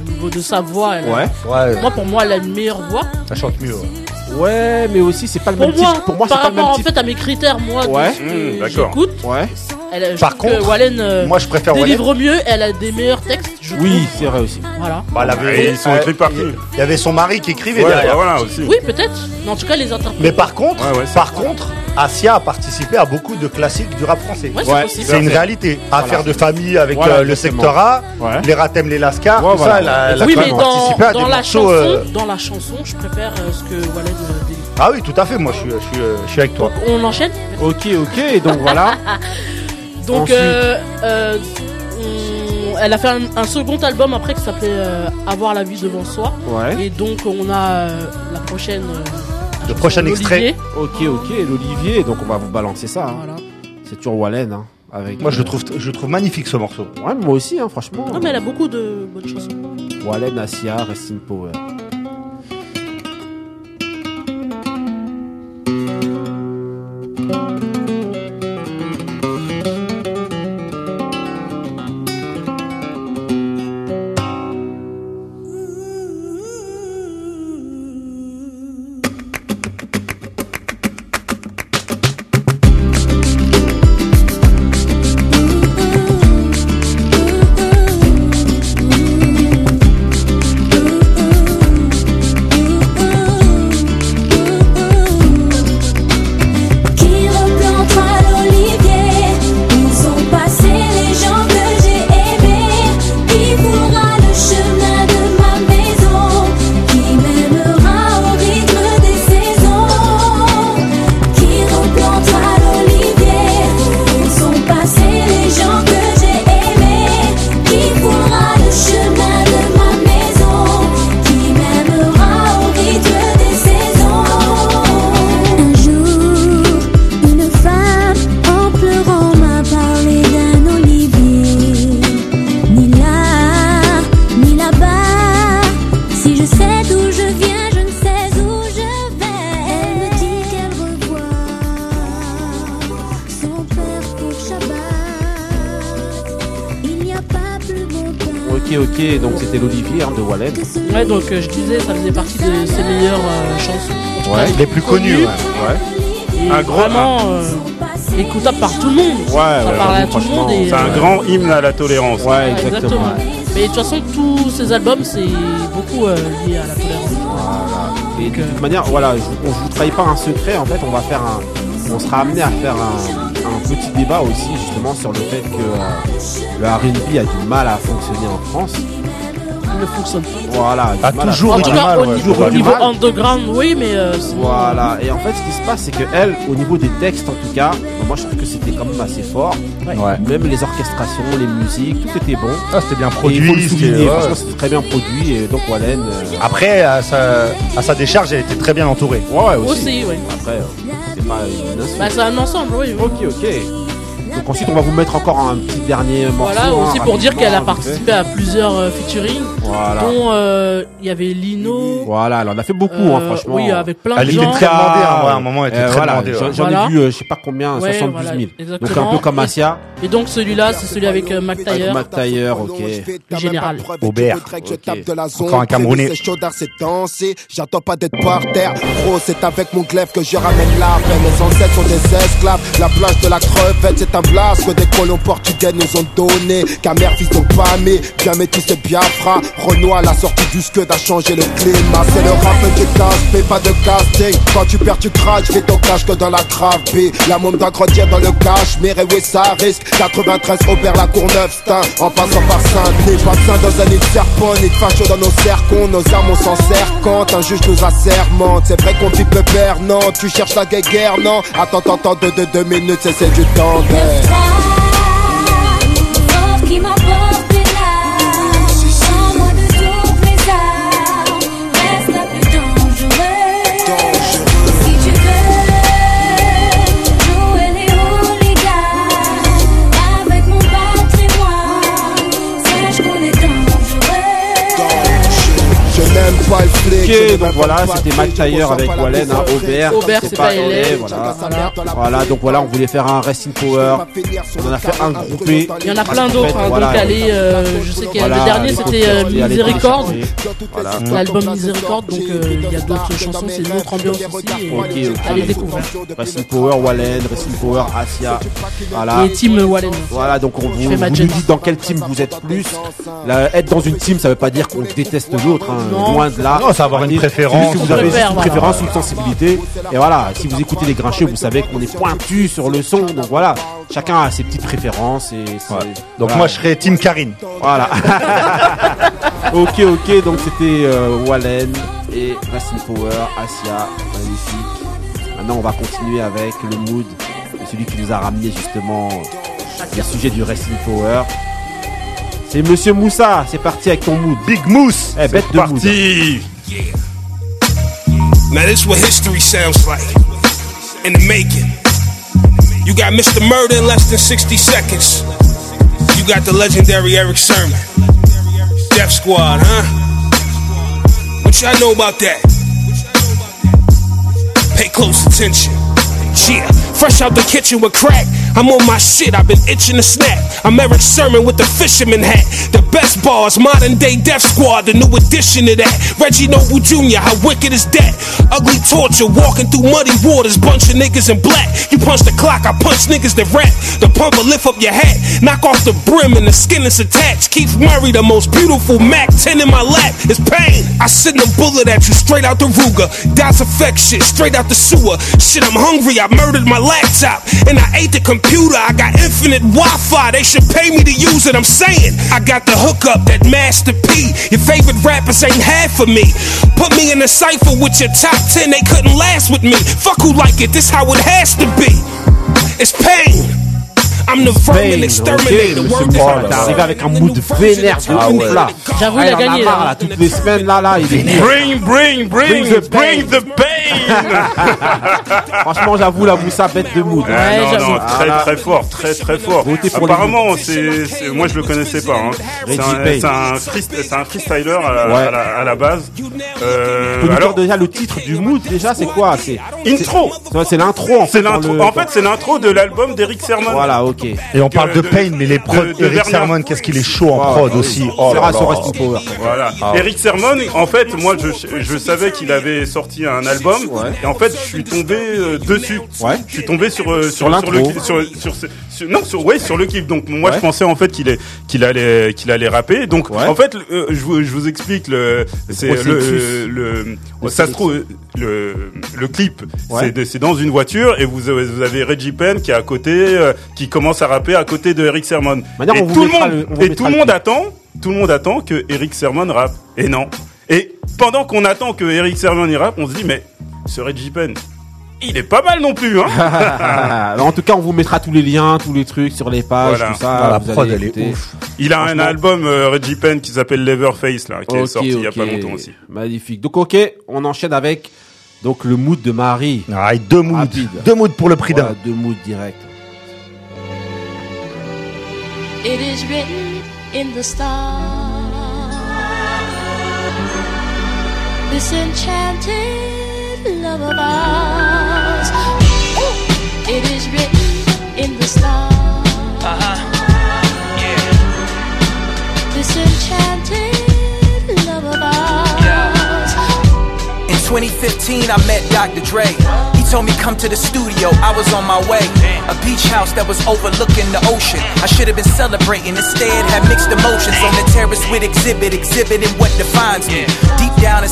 au niveau de sa voix, elle ouais. Ouais, moi pour moi, elle a une meilleure voix. ça chante mieux. ouais. Ouais, mais aussi, c'est pas le Pour même moi, type. Pour moi, c'est pas le même rapport en type. fait à mes critères, moi, Ouais. Mmh, d'accord. j'écoute, Ouais. Elle, Par contre, Wallen euh, moi, je préfère délivre mieux, elle a des meilleurs textes. Je Oui, c'est vrai aussi. Voilà. Bah, elle avait- ils sont écrits par qui Il y avait son mari qui écrivait Ouais, derrière. bah voilà aussi. Oui, peut-être. Mais en tout cas, les interprètes. Mais par contre, Ouais, ouais, c'est par contre, Asia a participé à beaucoup de classiques du rap français. Ouais, c'est Ouais. possible. C'est une réalité. Affaire de famille avec Voilà, euh, le secteur A, Ouais. les Ratem, les Lascars, Ouais, tout voilà. ça, elle a, elle a oui, mais même dans, participé à dans des la morceaux. chanson, euh, dans la chanson, je préfère euh, ce que Wallen euh, délivre. Ah oui, tout à fait. Moi, je suis, je suis, euh, je suis avec toi. On enchaîne Ok, ok, donc voilà. Donc, Ensuite. euh, euh, on- elle a fait un, un second album après qui s'appelait euh, Avoir la vie devant soi. Ouais. Et donc, on a euh, la prochaine. euh, Le prochain extrait. Ok, ok, l'Olivier, donc on va vous balancer ça. hein. Voilà. C'est toujours Wallen. Hein, avec, Moi, je euh, le trouve, je le trouve magnifique ce morceau. Ouais, moi aussi, hein, franchement. Non, mais elle a beaucoup de bonnes chansons. Wallen, Asia, Rest in Power. Hymne à la tolérance. Ouais, exactement. Mais de toute façon, tous ces albums, c'est beaucoup euh, lié à la tolérance. Voilà. Et de toute manière, voilà, je, on, je vous trahis pas un secret. En fait, on va faire un, on sera amené à faire un, un petit débat aussi justement sur le fait que euh, le R&B a du mal à fonctionner en France. Ne fonctionne pas. Voilà, A toujours En eu tout du cas, mal, au, ouais. niveau, au underground, oui, mais euh, Voilà, et en fait, ce qui se passe, c'est que elle, au niveau des textes, en tout cas, moi je trouve que c'était quand même assez fort. Ouais. Même les orchestrations, les musiques, tout était bon. Ah, c'était bien produit. c'était- ouais. très bien produit. Et donc, Wallen, euh, Après, à sa, à sa décharge, elle était très bien entourée. ouais, ouais, aussi. Aussi, oui. Après, euh, c'est pas une. Bah, c'est un ensemble, oui. oui. Ok, ok. Donc ensuite, on va vous mettre encore un petit dernier morceau. Voilà, hein, aussi pour dire qu'elle a participé à plusieurs euh, featuring, Voilà. dont euh, il y avait Lino. Voilà, elle en a fait beaucoup, hein, euh, franchement. Oui, avec plein Elle de était gens. très demandée, hein, ouais, à un moment, elle était Euh, très voilà, demandée, ouais. J'en Voilà. ai vu, euh, je sais pas combien, Ouais, 72 voilà, 000. Donc exactement. un peu comme Asia. Et donc celui-là, c'est celui avec euh, Mac Taylor. Mac Taylor, ok. Général. Aubert. Ok. Encore un Camerounais. C'est chaud d'art, c'est dansé. J'attends pas d'être par terre. Gros, c'est avec mon glaive que je ramène la. Les ancêtres sont des esclaves. La plage de la crevette, c'est que des colons portugais nous ont donné. Camer, fils de Pamé. Bien métissé Biafra. Renoir, la sortie du scud a changé le climat. C'est le rap qui casse, mais pas de casting. Quand tu perds, tu craches. Fais ton cash que dans la grave. La môme d'un grenadier dans le cash. Mais oui, ça risque. 93 Aubert, la Courneuve, Stein. En passant par Saint-Denis. Pas dans un nid serpent, ni de facho dans nos cercons. Nos armes, on s'en sert quand un juge nous assermente. C'est vrai qu'on vit pépère, non. Tu cherches la guerre, non. Attends, attends, deux, deux, deux minutes, c'est c'est du temps. Sauf qui m'a Ok, donc voilà, c'était Mike Tyre avec Wallen, hein, Aubert. Aubert, c'est pas LA. voilà. Voilà. Voilà, donc voilà, on voulait faire un Rest in Power. On en a fait un groupé. Il y en a plein d'autres. hein. voilà, Donc allez, euh, je sais que voilà, le dernier c'était euh, Miséricorde. L'album Miséricorde, donc euh, il y a d'autres chansons, c'est une autre ambiance aussi. et Ok, ok. Allez découvrir. Rest in Power, Wallen, Rest in Power, Asia. Voilà. Et Team Wallen. Voilà, donc on vous, vous nous dites dans quel team vous êtes plus. Être dans une team, ça veut pas dire qu'on déteste l'autre, hein, loin de là. Avoir une préférence. vous avez une préférence, une sensibilité. Et voilà, si vous écoutez les grincheux, vous savez qu'on est pointu sur le son. Donc voilà, chacun a ses petites préférences. Et c'est- Donc voilà. moi je serais Team Karine. Voilà. ok, ok, donc c'était euh, Wallen et in Power, Asia, magnifique. Maintenant, on va continuer avec le mood de celui qui nous a ramené justement le sujet du Rest in Power. C'est Monsieur Moussa, c'est parti avec ton mood. Big Mousse. Eh, bête de mood. Parti Now this what history sounds like in the making. You got Mr. Murder in less than 60 seconds. You got the legendary Eric Sermon. Death Squad, huh? What y'all know about that? Pay close attention. Yeah, fresh out the kitchen with crack. I'm on my shit, I've been itching to snap. I'm Eric Sermon with the fisherman hat. The best bars, modern day Death Squad, the new addition to that. Reggie Noble Jr., how wicked is that? Ugly torture, walking through muddy waters, bunch of niggas in black. You punch the clock, I punch niggas that rap. The pumper lift up your hat, knock off the brim and the skin is attached. Keith Murray, the most beautiful Mac 10 in my lap, is pain. I send a bullet at you straight out the Ruger. Das effect shit, straight out the sewer. Shit, I'm hungry, I murdered my laptop. And I ate the computer, I got infinite Wi Fi. They should pay me to use it, I'm saying. I got the hookup, that Master P. Your favorite rappers ain't half for me. Put me in a cipher with your top 10, they couldn't last with me. Fuck who like it, this how it has to be. It's pain. I'm the vermin Pain, exterminator. arrivé avec un mood vénère de ouf là. J'avoue, Ah, il a en gagné, là. là, toutes les semaines là, là, il est Bring, bring, bring, Bring the bring pain. the pain Franchement, j'avoue, la Moussa, bête de mood. Ah, non, non, très très fort, très très fort. Votez pour les Apparemment, c'est, moi je le connaissais pas. Hein. C'est, un, freestyler à, la- Ouais. à la, à la base. Euh, Tu peux nous alors, dire déjà le titre du mood déjà, c'est quoi? C'est intro. c'est- l'intro en fait. C'est l'intro. En fait, c'est l'intro de l'album d'Eric Sermon. Voilà, ok. Et on parle de, de- Pain, mais les prods, de- de Eric. Sermon, qu'est-ce qu'il est chaud en Ah, prod oui. aussi. On Oh là verra sur là. Rest in Power. Voilà. Eric Sermon, en fait, moi, je, je savais qu'il avait sorti un album, Ouais. et en fait, je suis tombé euh, dessus. Ouais. Je suis tombé sur euh, Sur le sur, sur, ce- sur- non, sur ouais, sur le clip. Donc moi, Ouais. je pensais en fait qu'il est qu'il allait qu'il allait rapper. Donc Ouais. en fait, euh, je, vous, je vous explique le c'est processus. le, le ça se trouve le le clip. Ouais. C'est dans une voiture et vous avez, vous avez Reggie Penn qui est à côté, euh, qui commence à rapper à côté de Eric Sermon. Maintenant, et tout le mettra monde le- et tout le monde attend, tout le monde attend que Eric Sermon rappe. Et non. Et pendant qu'on attend que Eric Sermon y rappe, on se dit mais ce Reggie Penn, il est pas mal non plus, hein. En tout cas, on vous mettra tous les liens, tous les trucs sur les pages, Voilà. tout ça. Ah, la prod, elle est ouf. Il a un album euh, Reggie Penn qui s'appelle Leatherface là, qui est sorti il y a pas longtemps aussi. Magnifique. Donc, ok, on enchaîne avec donc le mood de Marie. Ah, et deux moods. Rapide. Deux moods pour le prix Voilà, d'un. deux moods direct. It is written in the stars. This enchanted love of ours. It is written in the stars. Uh-huh. This enchanted love of ours. In 2015, I met Dr. Dre. He told me come to the studio. I was on my way. A beach house that was overlooking the ocean. I should have been celebrating. Instead, had mixed emotions on the terrace with exhibit, exhibiting what defines me.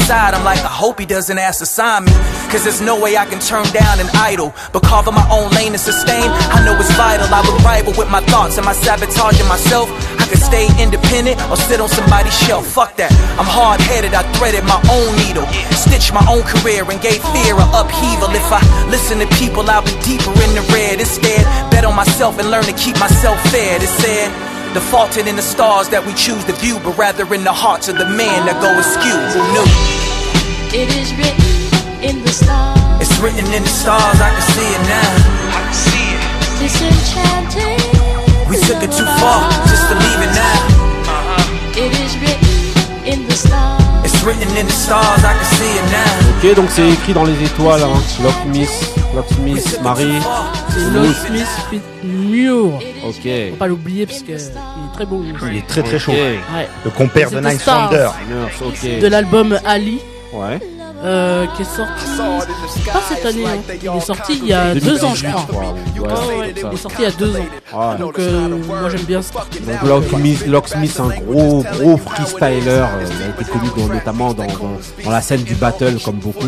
Inside, I'm like, I hope he doesn't ask to sign me. Cause there's no way I can turn down an idol. But carving my own lane and sustain, I know it's vital. I would rival with my thoughts. Am I sabotaging myself? I could stay independent or sit on somebody's shelf. Fuck that. I'm hard headed. I threaded my own needle. Stitched my own career and gave fear a upheaval. If I listen to people, I'll be deeper in the red. Instead, bet on myself and learn to keep myself fed. It said, defaulted in the stars that we choose to view, but rather in the hearts of the man that go askew. Who knew? It is written in the stars. It's written in the stars, I can see it now. I can see it. This enchanted We took it too love far just to leave it now. It is written in the stars. It's written in the stars, I can see it now. Ok, donc c'est écrit dans les étoiles. Hein. Locksmith, Locksmith, Marie. C'est Locksmith fit Muir. Ok. Faut pas l'oublier parce que il est très beau. Il est très très chaud. Ok. Ouais. Le compère de Nine. Ok. De l'album Ali. Ouais. euh, qui est sorti pas cette année, hein. il est sorti il y a deux ans, je crois. Ouais, Ouais, ouais, c'est ça. il est sorti il y a deux ans. Ouais. Donc euh, moi j'aime bien ce Donc Locksmith, Locksmith, un gros gros freestyler, euh, il a été connu dans- notamment dans, dans, dans la scène du battle comme beaucoup.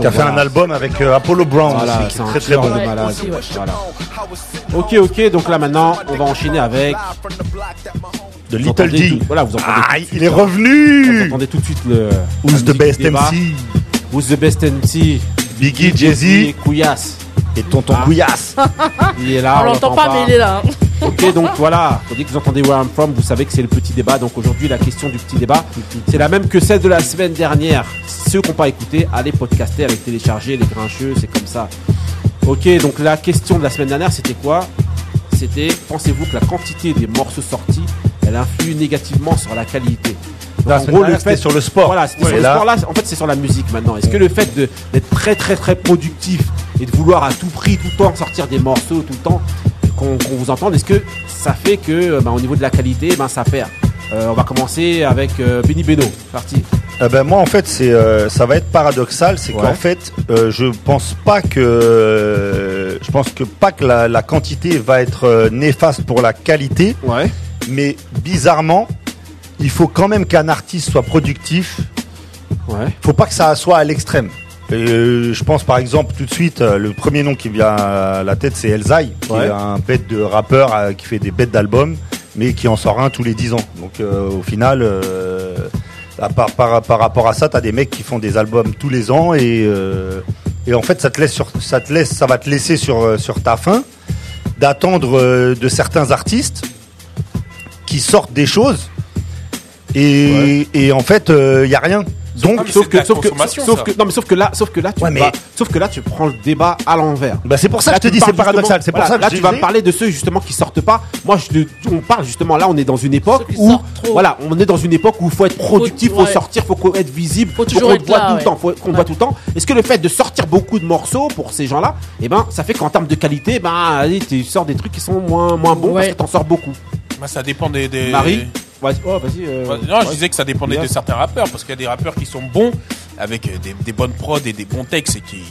Qui a fait un album avec euh, Apollo Brown Voilà, aussi, qui c'est est un très très bon. de malade. Voilà. Ok, ok, donc là maintenant, on va enchaîner avec De Vous Little D. tout- Voilà, vous entendez. Ah, suite, il est hein. revenu Vous entendez tout de suite le. Who's the best. MC Who's the best MC Biggie, Et Jay-Z Couillasse. et Tonton Ah. Couillasse. Il est là. On l'entend pas, mais il est là. hein. Ok, donc voilà, dès que vous entendez Where I'm From, vous savez que c'est le petit débat. Donc aujourd'hui, la question du petit débat, c'est la même que celle de la semaine dernière. Ceux qui n'ont pas écouté, allez podcaster, allez télécharger, les grincheux, c'est comme ça. Ok, donc la question de la semaine dernière, c'était quoi? C'était, pensez-vous que la quantité des morceaux sortis, elle influe négativement sur la qualité Donc, semaine dernière, c'était sur le sport. Voilà, Ouais, sur le là- sport là, en fait c'est sur la musique maintenant. Est-ce que le fait d'être très très très productif et de vouloir à tout prix tout le temps sortir des morceaux tout le temps qu'on vous entende, est-ce que ça fait que euh, bah, au niveau de la qualité, ben ça perd Euh, On va commencer avec euh, Benny Beno, parti. Eh ben moi en fait c'est ça va être paradoxal, c'est Ouais. qu'en fait je pense pas que euh, je pense que pas que la, la quantité va être euh, néfaste pour la qualité, Ouais. mais bizarrement il faut quand même qu'un artiste soit productif. Ouais. Faut pas que ça soit à l'extrême. Euh, je pense par exemple tout de suite le premier nom qui vient à la tête c'est Elzai, qui Ouais. est un bête de rappeur euh, qui fait des bêtes d'albums, mais qui en sort un tous les 10 ans. Donc euh, au final. à par, par, par rapport à ça, t'as des mecs qui font des albums tous les ans et, et en fait ça te laisse sur, ça te laisse, ça va te laisser sur, euh, sur ta faim d'attendre euh, de certains artistes qui sortent des choses et, et en fait il y a rien. Donc sauf que, sauf que, sauf non mais sauf que là, sauf que là, tu Ouais, mais- vas- sauf que là, tu prends le débat à l'envers. bah, c'est pour ça Là, que je te tu dis c'est paradoxal. C'est pour voilà, ça que là, tu vas parler de ceux justement qui sortent pas. Moi, je, te- on parle justement là, on est dans une époque où, voilà, on est dans une époque où il faut être productif, faut, ouais. sortir, faut qu'on- être visible, Faut toujours qu'on voit là, tout ouais. le temps, faut qu'on te Ouais. voit tout le temps. Est-ce que le fait de sortir beaucoup de morceaux pour ces gens-là, eh ben, ça fait qu'en termes de qualité, ben, allez, tu sors des trucs qui sont moins, moins bons parce que t'en sors beaucoup. Bah, ça dépend des. des- Marie, vas-y, oh, vas-y. euh, Ouais, Non, je ouais. disais que ça dépendait de certains rappeurs, parce qu'il y a des rappeurs qui sont bons, avec euh, des, des bonnes prods et des bons textes, et qui,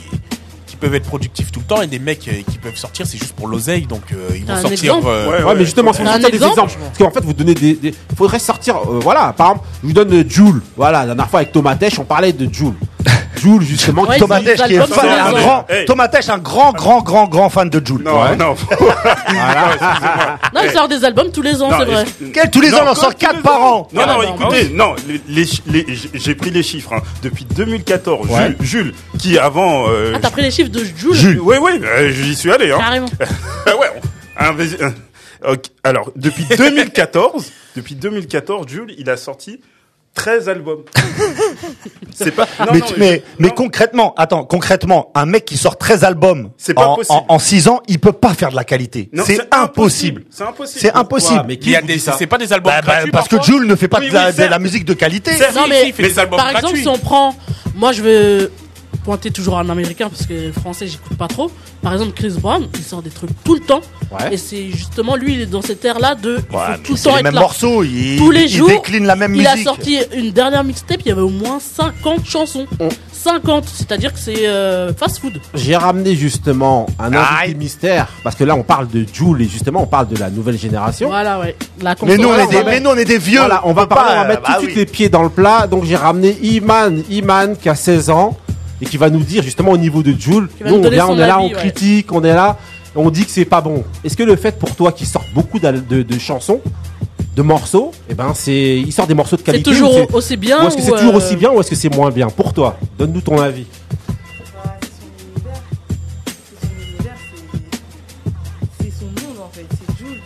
qui peuvent être productifs tout le temps, et des mecs euh, qui peuvent sortir, c'est juste pour l'oseille, donc euh, ils vont Un sortir. euh, Ouais, mais justement, pour sortir des exemple exemples. Parce qu'en fait, vous donnez des. des- faudrait sortir. euh, voilà, par exemple, je vous donne Joule. Voilà, la dernière fois avec Tomatech, on parlait de Joule. Joule, justement. Ouais, Thomas Tesch qui est fan, un grand, Hey. Thomas Tesch, un grand, grand, grand, grand fan de Jules. Non, Ouais. non. Non, il sort des albums tous les ans, Non, c'est vrai. Quel, tous les Non, ans, on en sort les 4 ans. par an. Non, non, bah, écoutez, non, les, les chi- les- j'ai- pris les chiffres. hein. Depuis 2014, Ouais. Jules, Jules, qui avant... euh, Ah, t'as pris les chiffres de Jules Jules. Oui, oui, euh, j'y suis allé. Hein. Carrément. Ah ouais. un ok. Alors, depuis 2014, depuis 2014, Jules, il a sorti 13 albums. C'est pas. non, mais, non, concrètement, attends, concrètement, un mec qui sort 13 albums C'est pas en, possible. en, 6 ans, il peut pas faire de la qualité. Non, C'est impossible. C'est impossible. C'est impossible. mais qui a des, dit ça c'est pas des albums Bah, bah, parce que Jules ne fait pas Oui, de, la, de musique de qualité. Non, mais si, il fait des albums par exemple, gratuits. si on prend. Moi, je vais pointer toujours un américain parce que le français, j'écoute pas trop. Par exemple, Chris Brown, il sort des trucs tout le temps. Ouais. Et c'est justement lui, il est dans cette ère-là de. il Ouais, faut tout le temps les être mêmes là. morceaux, il, Tous les il jours, décline la même Il musique. a sorti une dernière mixtape, il y avait au moins 50 chansons. Oh. 50, c'est-à-dire que c'est euh, fast food. J'ai ramené justement un invité Aïe. mystère. Parce que là, on parle de Joule et justement, on parle de la nouvelle génération. Voilà, ouais. La Mais nous, on est des, mais nous, on est des vieux. Voilà, on va parler, pas, on va mettre bah tout de suite les pieds dans le plat. Donc j'ai ramené Iman, Iman qui a 16 ans et qui va nous dire justement au niveau de va Nous on vient, on est là, avis, on ouais. critique, on est là, on dit que c'est pas bon. Est-ce que le fait pour toi qu'il sorte beaucoup de, de chansons, de morceaux, et ben c'est, il sort des morceaux de C'est qualité. toujours ou c'est- aussi bien. ou est-ce que c'est ou, toujours euh, aussi bien ou est-ce que c'est moins bien pour toi? Donne-nous ton avis. C'est son univers. C'est son univers, c'est- c'est son monde en fait, c'est Jules.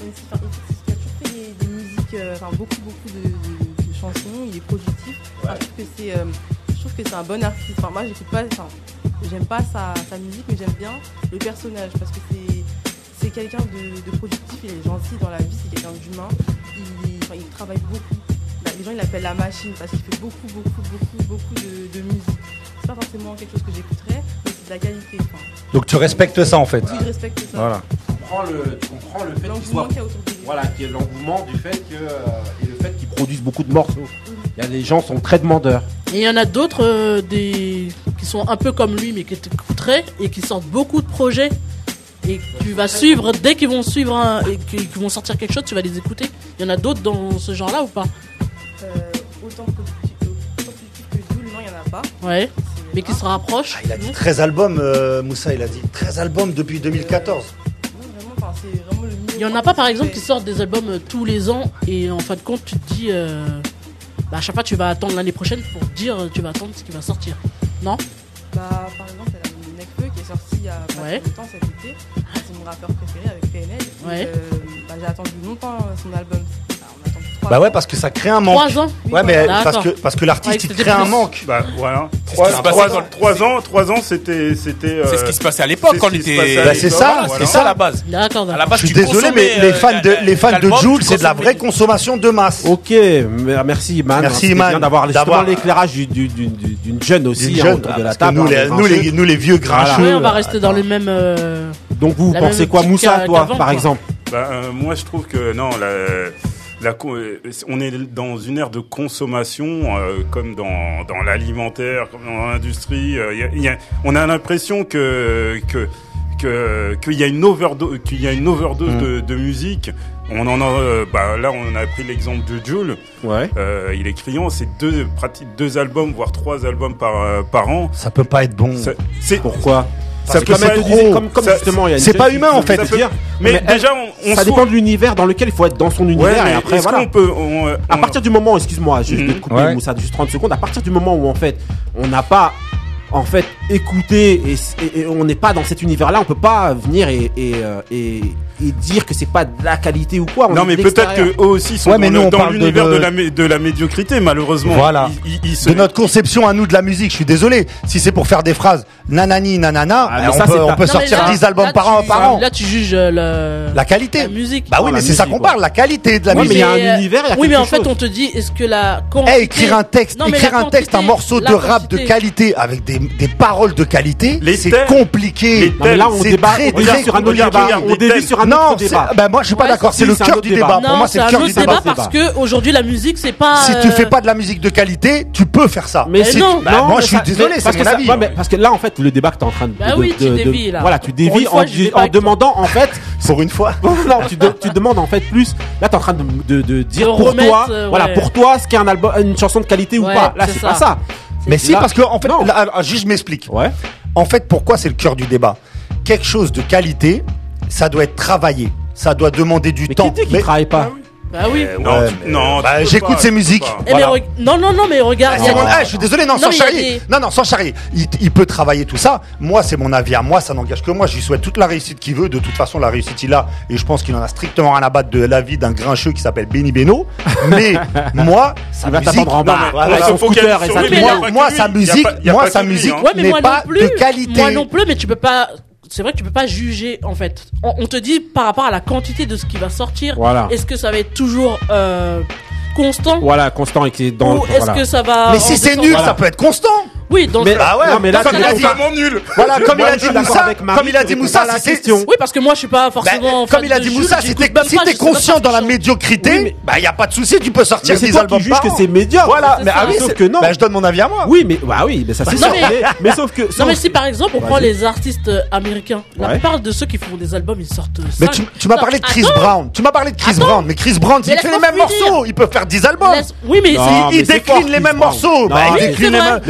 Même si, enfin, il, il a toujours fait des, des musiques, euh, enfin beaucoup beaucoup de, de- de chansons, il est productif. Enfin, je trouve que c'est, euh, trouve que c'est un bon artiste. Enfin, moi, j'écoute pas, enfin, j'aime pas sa, musique, mais j'aime bien le personnage parce que c'est quelqu'un de, productif, il est gentil dans la vie, c'est quelqu'un d'humain. Il, il travaille beaucoup. Bah, les gens, ils l'appellent la machine parce qu'il fait beaucoup, beaucoup, beaucoup, beaucoup de, musique. C'est pas forcément quelque chose que j'écouterais, mais c'est de la qualité. Donc tu respectes ça en fait Oui, je respecte ça. Voilà. Tu comprends le, tu le fait qu'il soit. Voilà, qui est l'engouement du fait que. Euh, et le fait qu'ils produisent beaucoup de morceaux. Il y a, les gens sont très demandeurs. Et il y en a d'autres euh, des... qui sont un peu comme lui, mais qui t'écouteraient et qui sortent beaucoup de projets. Et tu vas suivre, dès qu'ils vont suivre qu'ils vont sortir quelque chose, tu vas les écouter. Il y en a d'autres dans ce genre-là ou pas? Euh, autant que, que non, il n'y en a pas. Ouais. Mais qui se rapproche. Ah, il a dit 13 albums, euh, Moussa, il a dit 13 albums depuis 2014. Il n'y en a pas, par exemple, qui sortent des albums tous les ans et en fin de compte, tu te dis. Euh, bah, à chaque fois, tu vas attendre l'année prochaine pour dire, tu vas attendre ce qui va sortir. Non? Bah, par exemple, elle a Nekfeu qui est sorti il y a pas ouais. longtemps cet été. C'est mon rappeur préféré avec PNL. Ouais. Euh, bah, j'ai attendu longtemps euh, son album bah ouais, parce que ça crée un manque. 3 ans Ouais, mais parce que, parce que l'artiste, il crée un manque. Bah voilà. Trois ans, trois ans, trois ans, c'était, c'était. C'est ce euh, qui se passait à l'époque quand on était. Bah c'est ça, c'est ça la base. À la base, je suis désolé, mais euh, les fans de, les fans de Jules, c'est de la vraie consommation de masse. Ok, merci Iman. Merci Iman. D'avoir justement l'éclairage d'une jeune aussi hein, autour de la table. Hein, nous les vieux grincheux. on va euh, rester dans les mêmes. Donc vous pensez quoi, Moussa, toi, par exemple? Bah, moi, je trouve que non, la, euh, on est dans une ère de consommation, euh, comme dans, dans l'alimentaire, comme dans l'industrie. Euh, on a l'impression que qu'il y a une overdose, qu'il y a une overdose mm. de, musique. On en a, bah, là, on a pris l'exemple de Jules. Ouais. Il est criant, c'est deux, pratique deux albums, voire trois albums par, par an. Ça peut pas être bon. Ça, Pourquoi? ça peut être comme, comme justement, C'est pas humain en fait. Mais, déjà, on, ça dépend de l'univers dans lequel il faut être dans son univers. et après, voilà. peut, à partir du moment, excuse-moi, juste de couper Moussa, juste 30 secondes. À partir du moment où en fait, on n'a pas en fait écouter et, on n'est pas dans cet univers là on peut pas venir euh, et, et dire que c'est pas de la qualité ou quoi non mais peut-être que eux aussi sont dans, l'univers de, la médiocrité malheureusement. Voilà. De notre conception à nous de la musique je suis désolé. Si c'est pour faire des phrases nanani nanana ah, on, peut, sortir 10 albums par an par an. là tu juges euh, la qualité. la musique. Bah oui mais c'est ça qu'on parle la qualité de la musique. mais il y a un univers oui mais en fait on te dit est-ce que la eh, écrire un texte écrire un texte un morceau de rap de qualité avec des des paroles de qualité, c'est compliqué. Mais là, on débat, très, sur un autre débat. On débat sur un autre débat. Ben moi, je suis pas d'accord. C'est le cœur du débat. Pour moi, c'est le cœur du débat. Parce que aujourd'hui, la musique, c'est pas. Si tu fais euh, pas de la musique de qualité, tu peux faire ça. Mais ben, non. Moi, je suis désolé. C'est mon avis. Parce que là, en fait, le débat que t'es en train de. Bah oui, tu dévis là. Voilà, tu dévis en demandant en fait. Pour une fois. Non, tu demandes en fait plus. Là, t'es en train de dire pour toi. Euh, voilà, pour toi, ce qu'est un album, une chanson de qualité ou pas. Là, c'est pas ça. Mais si, parce que, en fait, là, ah, je m'explique. Ouais. En fait, pourquoi c'est le cœur du débat? Quelque chose de qualité, ça doit être travaillé. Ça doit demander du temps. Qui dit qu'il travaille pas? Ah bah oui. Euh, non, euh, bah, j'écoute ses musiques. Eh, non, non, non, mais regarde. Ah, mon... Ah, je suis désolé, non, sans charrier. Non, non, sans charrier. Il, il, peut travailler tout ça. Moi, c'est mon avis à moi, ça n'engage que moi. J'y souhaite toute la réussite qu'il veut. De toute façon, la réussite, il a. Et je pense qu'il en a strictement rien à battre de l'avis d'un grincheux qui s'appelle Benny Beno. Mais moi, sa il musique. En bas. Moi, sa musique, moi, sa musique n'est pas de qualité. Moi non plus, mais tu peux pas c'est vrai que tu peux pas juger en fait. On, te dit par rapport à la quantité de ce qui va sortir. Voilà. Est-ce que ça va être toujours euh, constant Voilà, constant et qui est dans. Ou est-ce que ça va Mais si c'est nul, ça peut être constant. Oui, donc. Mais, euh, ah ouais, comme il a dit, vraiment nul. Voilà, comme il a dit Moussa, comme la question. Oui, parce que moi, je suis pas bah, forcément. Comme il a dit Moussa, si t'es conscient dans la médiocrité, bah, y a pas de souci, tu peux sortir des albums. juges que c'est médiocre. Voilà, mais ah oui, sauf que non. Bah, je donne mon avis à moi. Oui, mais, bah oui, mais ça c'est sûr. Mais sauf que. Non, mais si par exemple, on prend les artistes euh, américains, la plupart de ceux qui font des albums, ils sortent. Euh, mais tu m'as parlé de Chris Brown. Tu m'as parlé de Chris Brown. Mais Chris Brown, il fait les mêmes morceaux. Il peut faire 10 albums. Oui, mais il décline les mêmes morceaux. Il décline les mêmes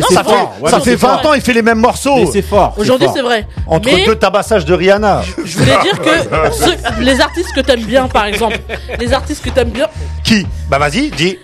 ça fait 20 ans, il fait les mêmes morceaux. C'est fort. Aujourd'hui, c'est vrai. Entre deux tabassages de Rihanna. Je voulais dire que les artistes que t'aimes bien, par exemple, les artistes que t'aimes bien, Qui? Bah vas-y, dis.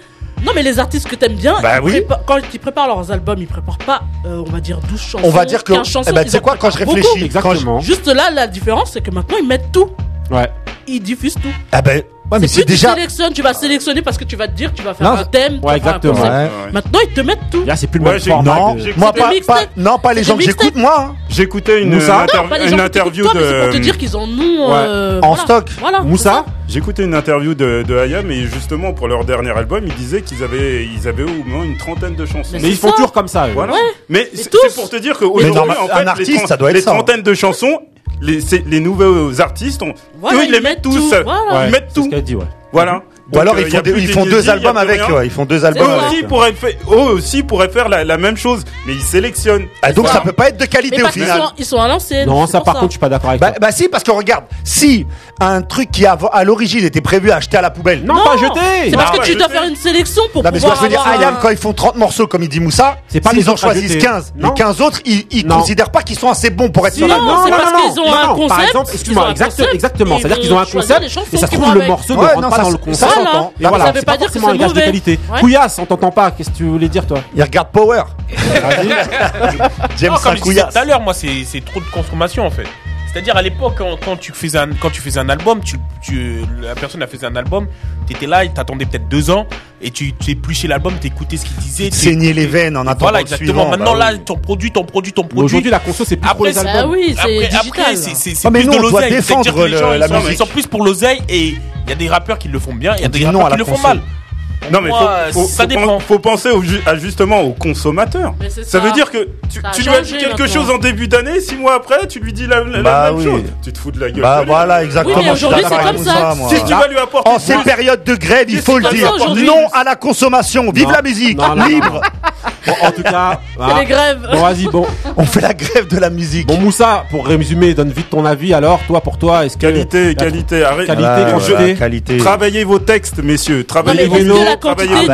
non mais les artistes que t'aimes bien, Bah oui. quand ils préparent leurs albums, ils préparent pas, euh, on va dire 12 chansons, On va dire que. Eh ben, tu sais quoi, quand je réfléchis. Exactement. Juste là, la différence, c'est que maintenant ils mettent tout, Ouais. ils diffusent tout. Ah ben, Ouais, mais C'est c'est plus déjà. tu sélectionnes, tu vas sélectionner parce que tu vas te dire, tu vas faire Non, un thème. tu ouais, vas faire un exactement. concept. Ouais. Maintenant, ils te mettent tout. Là, c'est plus le Ouais, même j'ai- format. Non, que- moi pas, pas- non pas les gens que j'écoute moi. hein. J'écoutais une, Moussa inter- Non, une interview toi, c'est pour te de. dire qu'ils en ont. euh, En voilà. stock. Voilà. Moussa J'écoutais une interview de, de Hayam et justement pour leur dernier album, ils disaient qu'ils avaient, ils avaient au moins une trentaine de chansons. Mais Mais ils font toujours comme ça. eux. Voilà. Ouais. Mais c'est pour te dire qu'aujourd'hui, en un fait, artiste, les, ça doit être les ça, hein. trentaines de chansons, les, c'est- les nouveaux artistes, ont, Voilà, eux, ils ils les mettent tous. tout, voilà. Ouais, Ils mettent c'est ce tout. qu'elle dit, ouais. Voilà. Ou alors ils euh, font, des- ils font deux albums avec, ouais, ils font deux albums. Eux avec. aussi pourraient faire, eux aussi pourraient faire la, la même chose, mais ils sélectionnent. Ah, donc ça peut pas être de Mais qualité au parce qu'ils final. sont, ils sont à l'ancienne. Non, c'est ça pour par contre, je suis pas d'accord avec Bah, toi. bah si, parce que regarde, si un truc qui a, à l'origine était prévu à acheter à la poubelle. Non, pas jeter. C'est parce Non, que tu je dois sais. faire une sélection pour Non, mais ce que pouvoir je veux dire, avoir Ayam, un- quand ils font 30 morceaux, comme il dit Moussa, C'est pas s'ils les en autres à choisissent jeter. 15, Non. les 15 autres, ils, ils Non. considèrent pas qu'ils sont assez bons pour être sur non, l'album. c'est parce qu'ils ont un Par concept, exemple, ils ont excuse-moi, un exact- concept, exactement. C'est-à-dire ils qu'ils ont un vont choisir les concept, chansons et ça se qui trouve, le avec. morceau ne Ouais, rentre non, pas ça dans le concept. Ça Voilà. Et voilà, Ça veut c'est pas pas dire que forcément c'est un gage de qualité. Ouais. Couillasse, on t'entend pas. Qu'est-ce que tu voulais dire, toi Ils regardent Power. Non, James comme je disais tout à l'heure, moi, c'est c'est trop de consommation en fait. C'est-à-dire à l'époque, quand, quand tu faisais un, quand tu faisais un album, tu, tu, la personne a fait un album, t'étais là, il t'attendait peut-être deux ans, et tu, tu épluchais l'album, t'écoutais ce qu'il disait. tu- Saigner les veines en attendant Voilà, le exactement. suivant. Maintenant, bah là, oui. ton produit, ton produit, ton produit. Aujourd'hui, la conso, c'est plus pour les c'est- Ah albums. oui, c'est Après, c'est Ah, mais plus nous, de l'oseille. Ils la sont- musique. Ils sont plus pour l'oseille et il y a des rappeurs qui le font bien, il y a des non rappeurs à qui la le font conso. mal. Non mais Moi, faut, faut, ça faut dépend. pen- faut penser au ju- à justement au consommateur. Ça ça. veut dire que tu, lui as dit quelque maintenant. chose en début d'année, six mois après, tu lui dis la, la- la Bah même oui. chose. Tu te fous de la gueule. Bah de voilà, exactement. Oui, aujourd'hui, c'est comme ça. moi. Si tu vas lui apporter En ces périodes de grève, il faut le dire. Non à la consommation. Vive la musique. Libre. Bon, en tout cas, hein. les grèves. Bon, vas-y, bon. On fait la grève de la musique. Bon, Moussa, pour résumer, donne vite ton avis. Alors, toi, pour toi, est-ce que. Qualité, la- qualité, arrête. Qualité, Voilà, quantité. voilà, qualité. Travaillez vos textes, messieurs. Travaillez vos la travaillez vos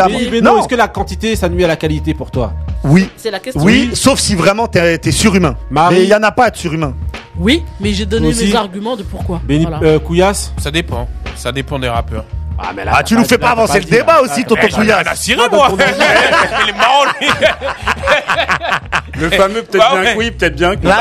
ah, Beno, Non. est-ce que la quantité, ça nuit à la qualité pour toi? Oui. C'est la question. Oui, sauf si vraiment t'es t'es surhumain. Marie. Mais il y en a pas à être surhumain. Oui, mais j'ai donné mes arguments de pourquoi. Béni, Voilà. euh, Couillasse? Ça dépend. Ça dépend des rappeurs. Ah, mais Ah, tu nous fais pas avancer le débat aussi, tonton Eh, à Couillasse. cirer, moi. Il est marrant, lui. Le fameux peut-être Bah bien ouais. que oui, peut-être bien que non.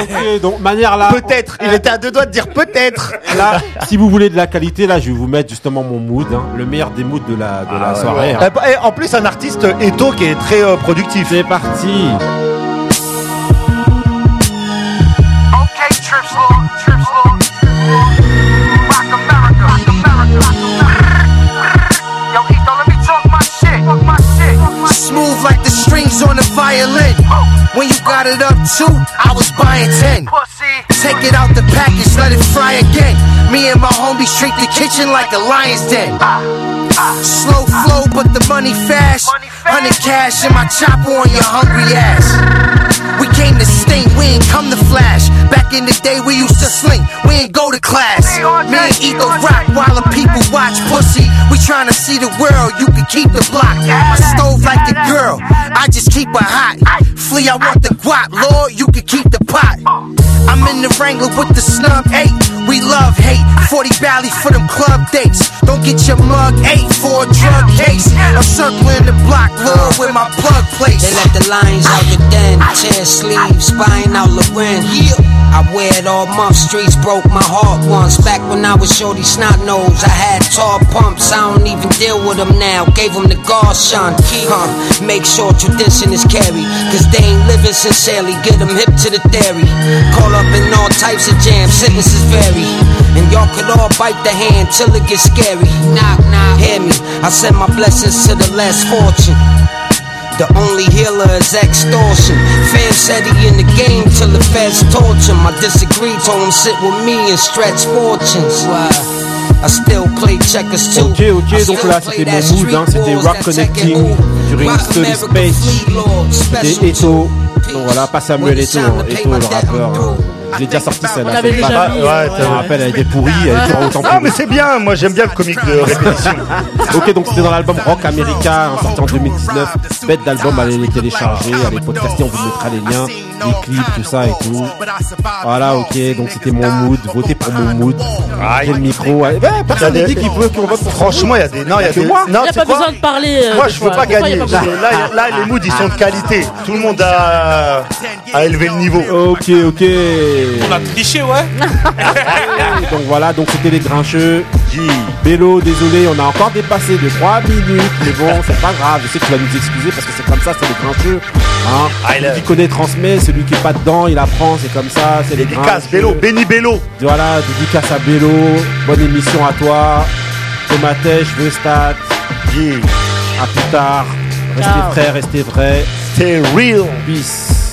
Ok, donc, manière là. Peut-être. Il était à deux doigts de dire peut-être. Là, si vous voulez de la qualité, là, je vais vous mettre justement mon mood, hein, le meilleur des moods de la, de la soirée. hein. Eh, bah, eh, En plus, un artiste éto qui est très euh, productif. C'est parti. Strings on a violin. When you got it up two, I was buying ten. Take it out the package, let it fry again. Me and my homies treat the kitchen like a lion's den. Slow flow, but the money fast. Hundred cash in my chopper on your hungry ass. We came to sting, we ain't come to flash. Back in the day, we used to sling, we ain't go to class. Me and Etho rock while the people watch pussy. We tryna see the world, you can keep the block. My stove like the girl, I just keep her hot. Flea, I want the guap, Lord, you can keep the pot. I'm in the Wrangler with the snub eight. We love hate, 40 bally for them club dates. Don't get your mug eight for a drug case. I'm circling the block, Lord, with my plug place. They let the lions out the den, tear sleeves, out Loren. I wear it all month, streets broke my heart once. Back when I was shorty snot nose, I had tall pumps. I don't even deal with them now. Gave them the Garshan key, huh? Make sure tradition is carried, cause they ain't living sincerely. Get them hip to the theory. Call up in all types of jams, sentences vary. And y'all could all bite the hand till it gets scary. Knock, knock, hear me. I send my blessings to the less fortunate. The only healer is extortion. Fam said he in the game till the feds torture him. I disagree, told him sit with me and stretch fortunes. Why? I still play checkers too. Ok, ok, donc là c'était mon mood, hein, c'était Rock Connecting du Ringstone Space, des Eto. Donc voilà, pas Samuel Eto, Eto le rappeur. hein. Je l'ai déjà sorti celle-là. Ouais, ouais. je me rappelle, elle était pourrie, elle était autant Ah, mais c'est bien. Moi, j'aime bien le comique de répétition. Ok, donc c'était dans l'album Rock America, sorti en 2019. Bête d'album, allez les télécharger, allez podcaster, on vous mettra les liens, les clips, tout ça et tout. Voilà, ok, donc c'était mon mood, votez pour mon mood. J'ai le micro. ouais, personne Il y a ne des- dit qu'il veut qu'on vote pour Franchement, il y a des. Non, il y a des. moi. Non, Il n'y a c'est pas besoin de parler. euh, Moi, je veux pas gagner. Là, là, les moods, ils sont de qualité. Tout le monde a, a élevé le niveau. Ok, ok. On a triché, ouais. donc voilà, donc c'était les grincheux. Bélo, désolé, on a encore dépassé de 3 minutes, mais bon, c'est pas grave. Je sais que tu vas nous excuser parce que c'est comme ça, c'est les grincheux. Hein. Celui qui connaît transmet, celui qui est pas dedans, il apprend, c'est comme ça, c'est les Dédicace, grincheux. Bélo, Benny Bélo. Voilà, dédicace à Bélo. Bonne émission à toi. Tomatèche, Vestat. À plus tard. Restez frères, restez vrais. C'est real. Peace.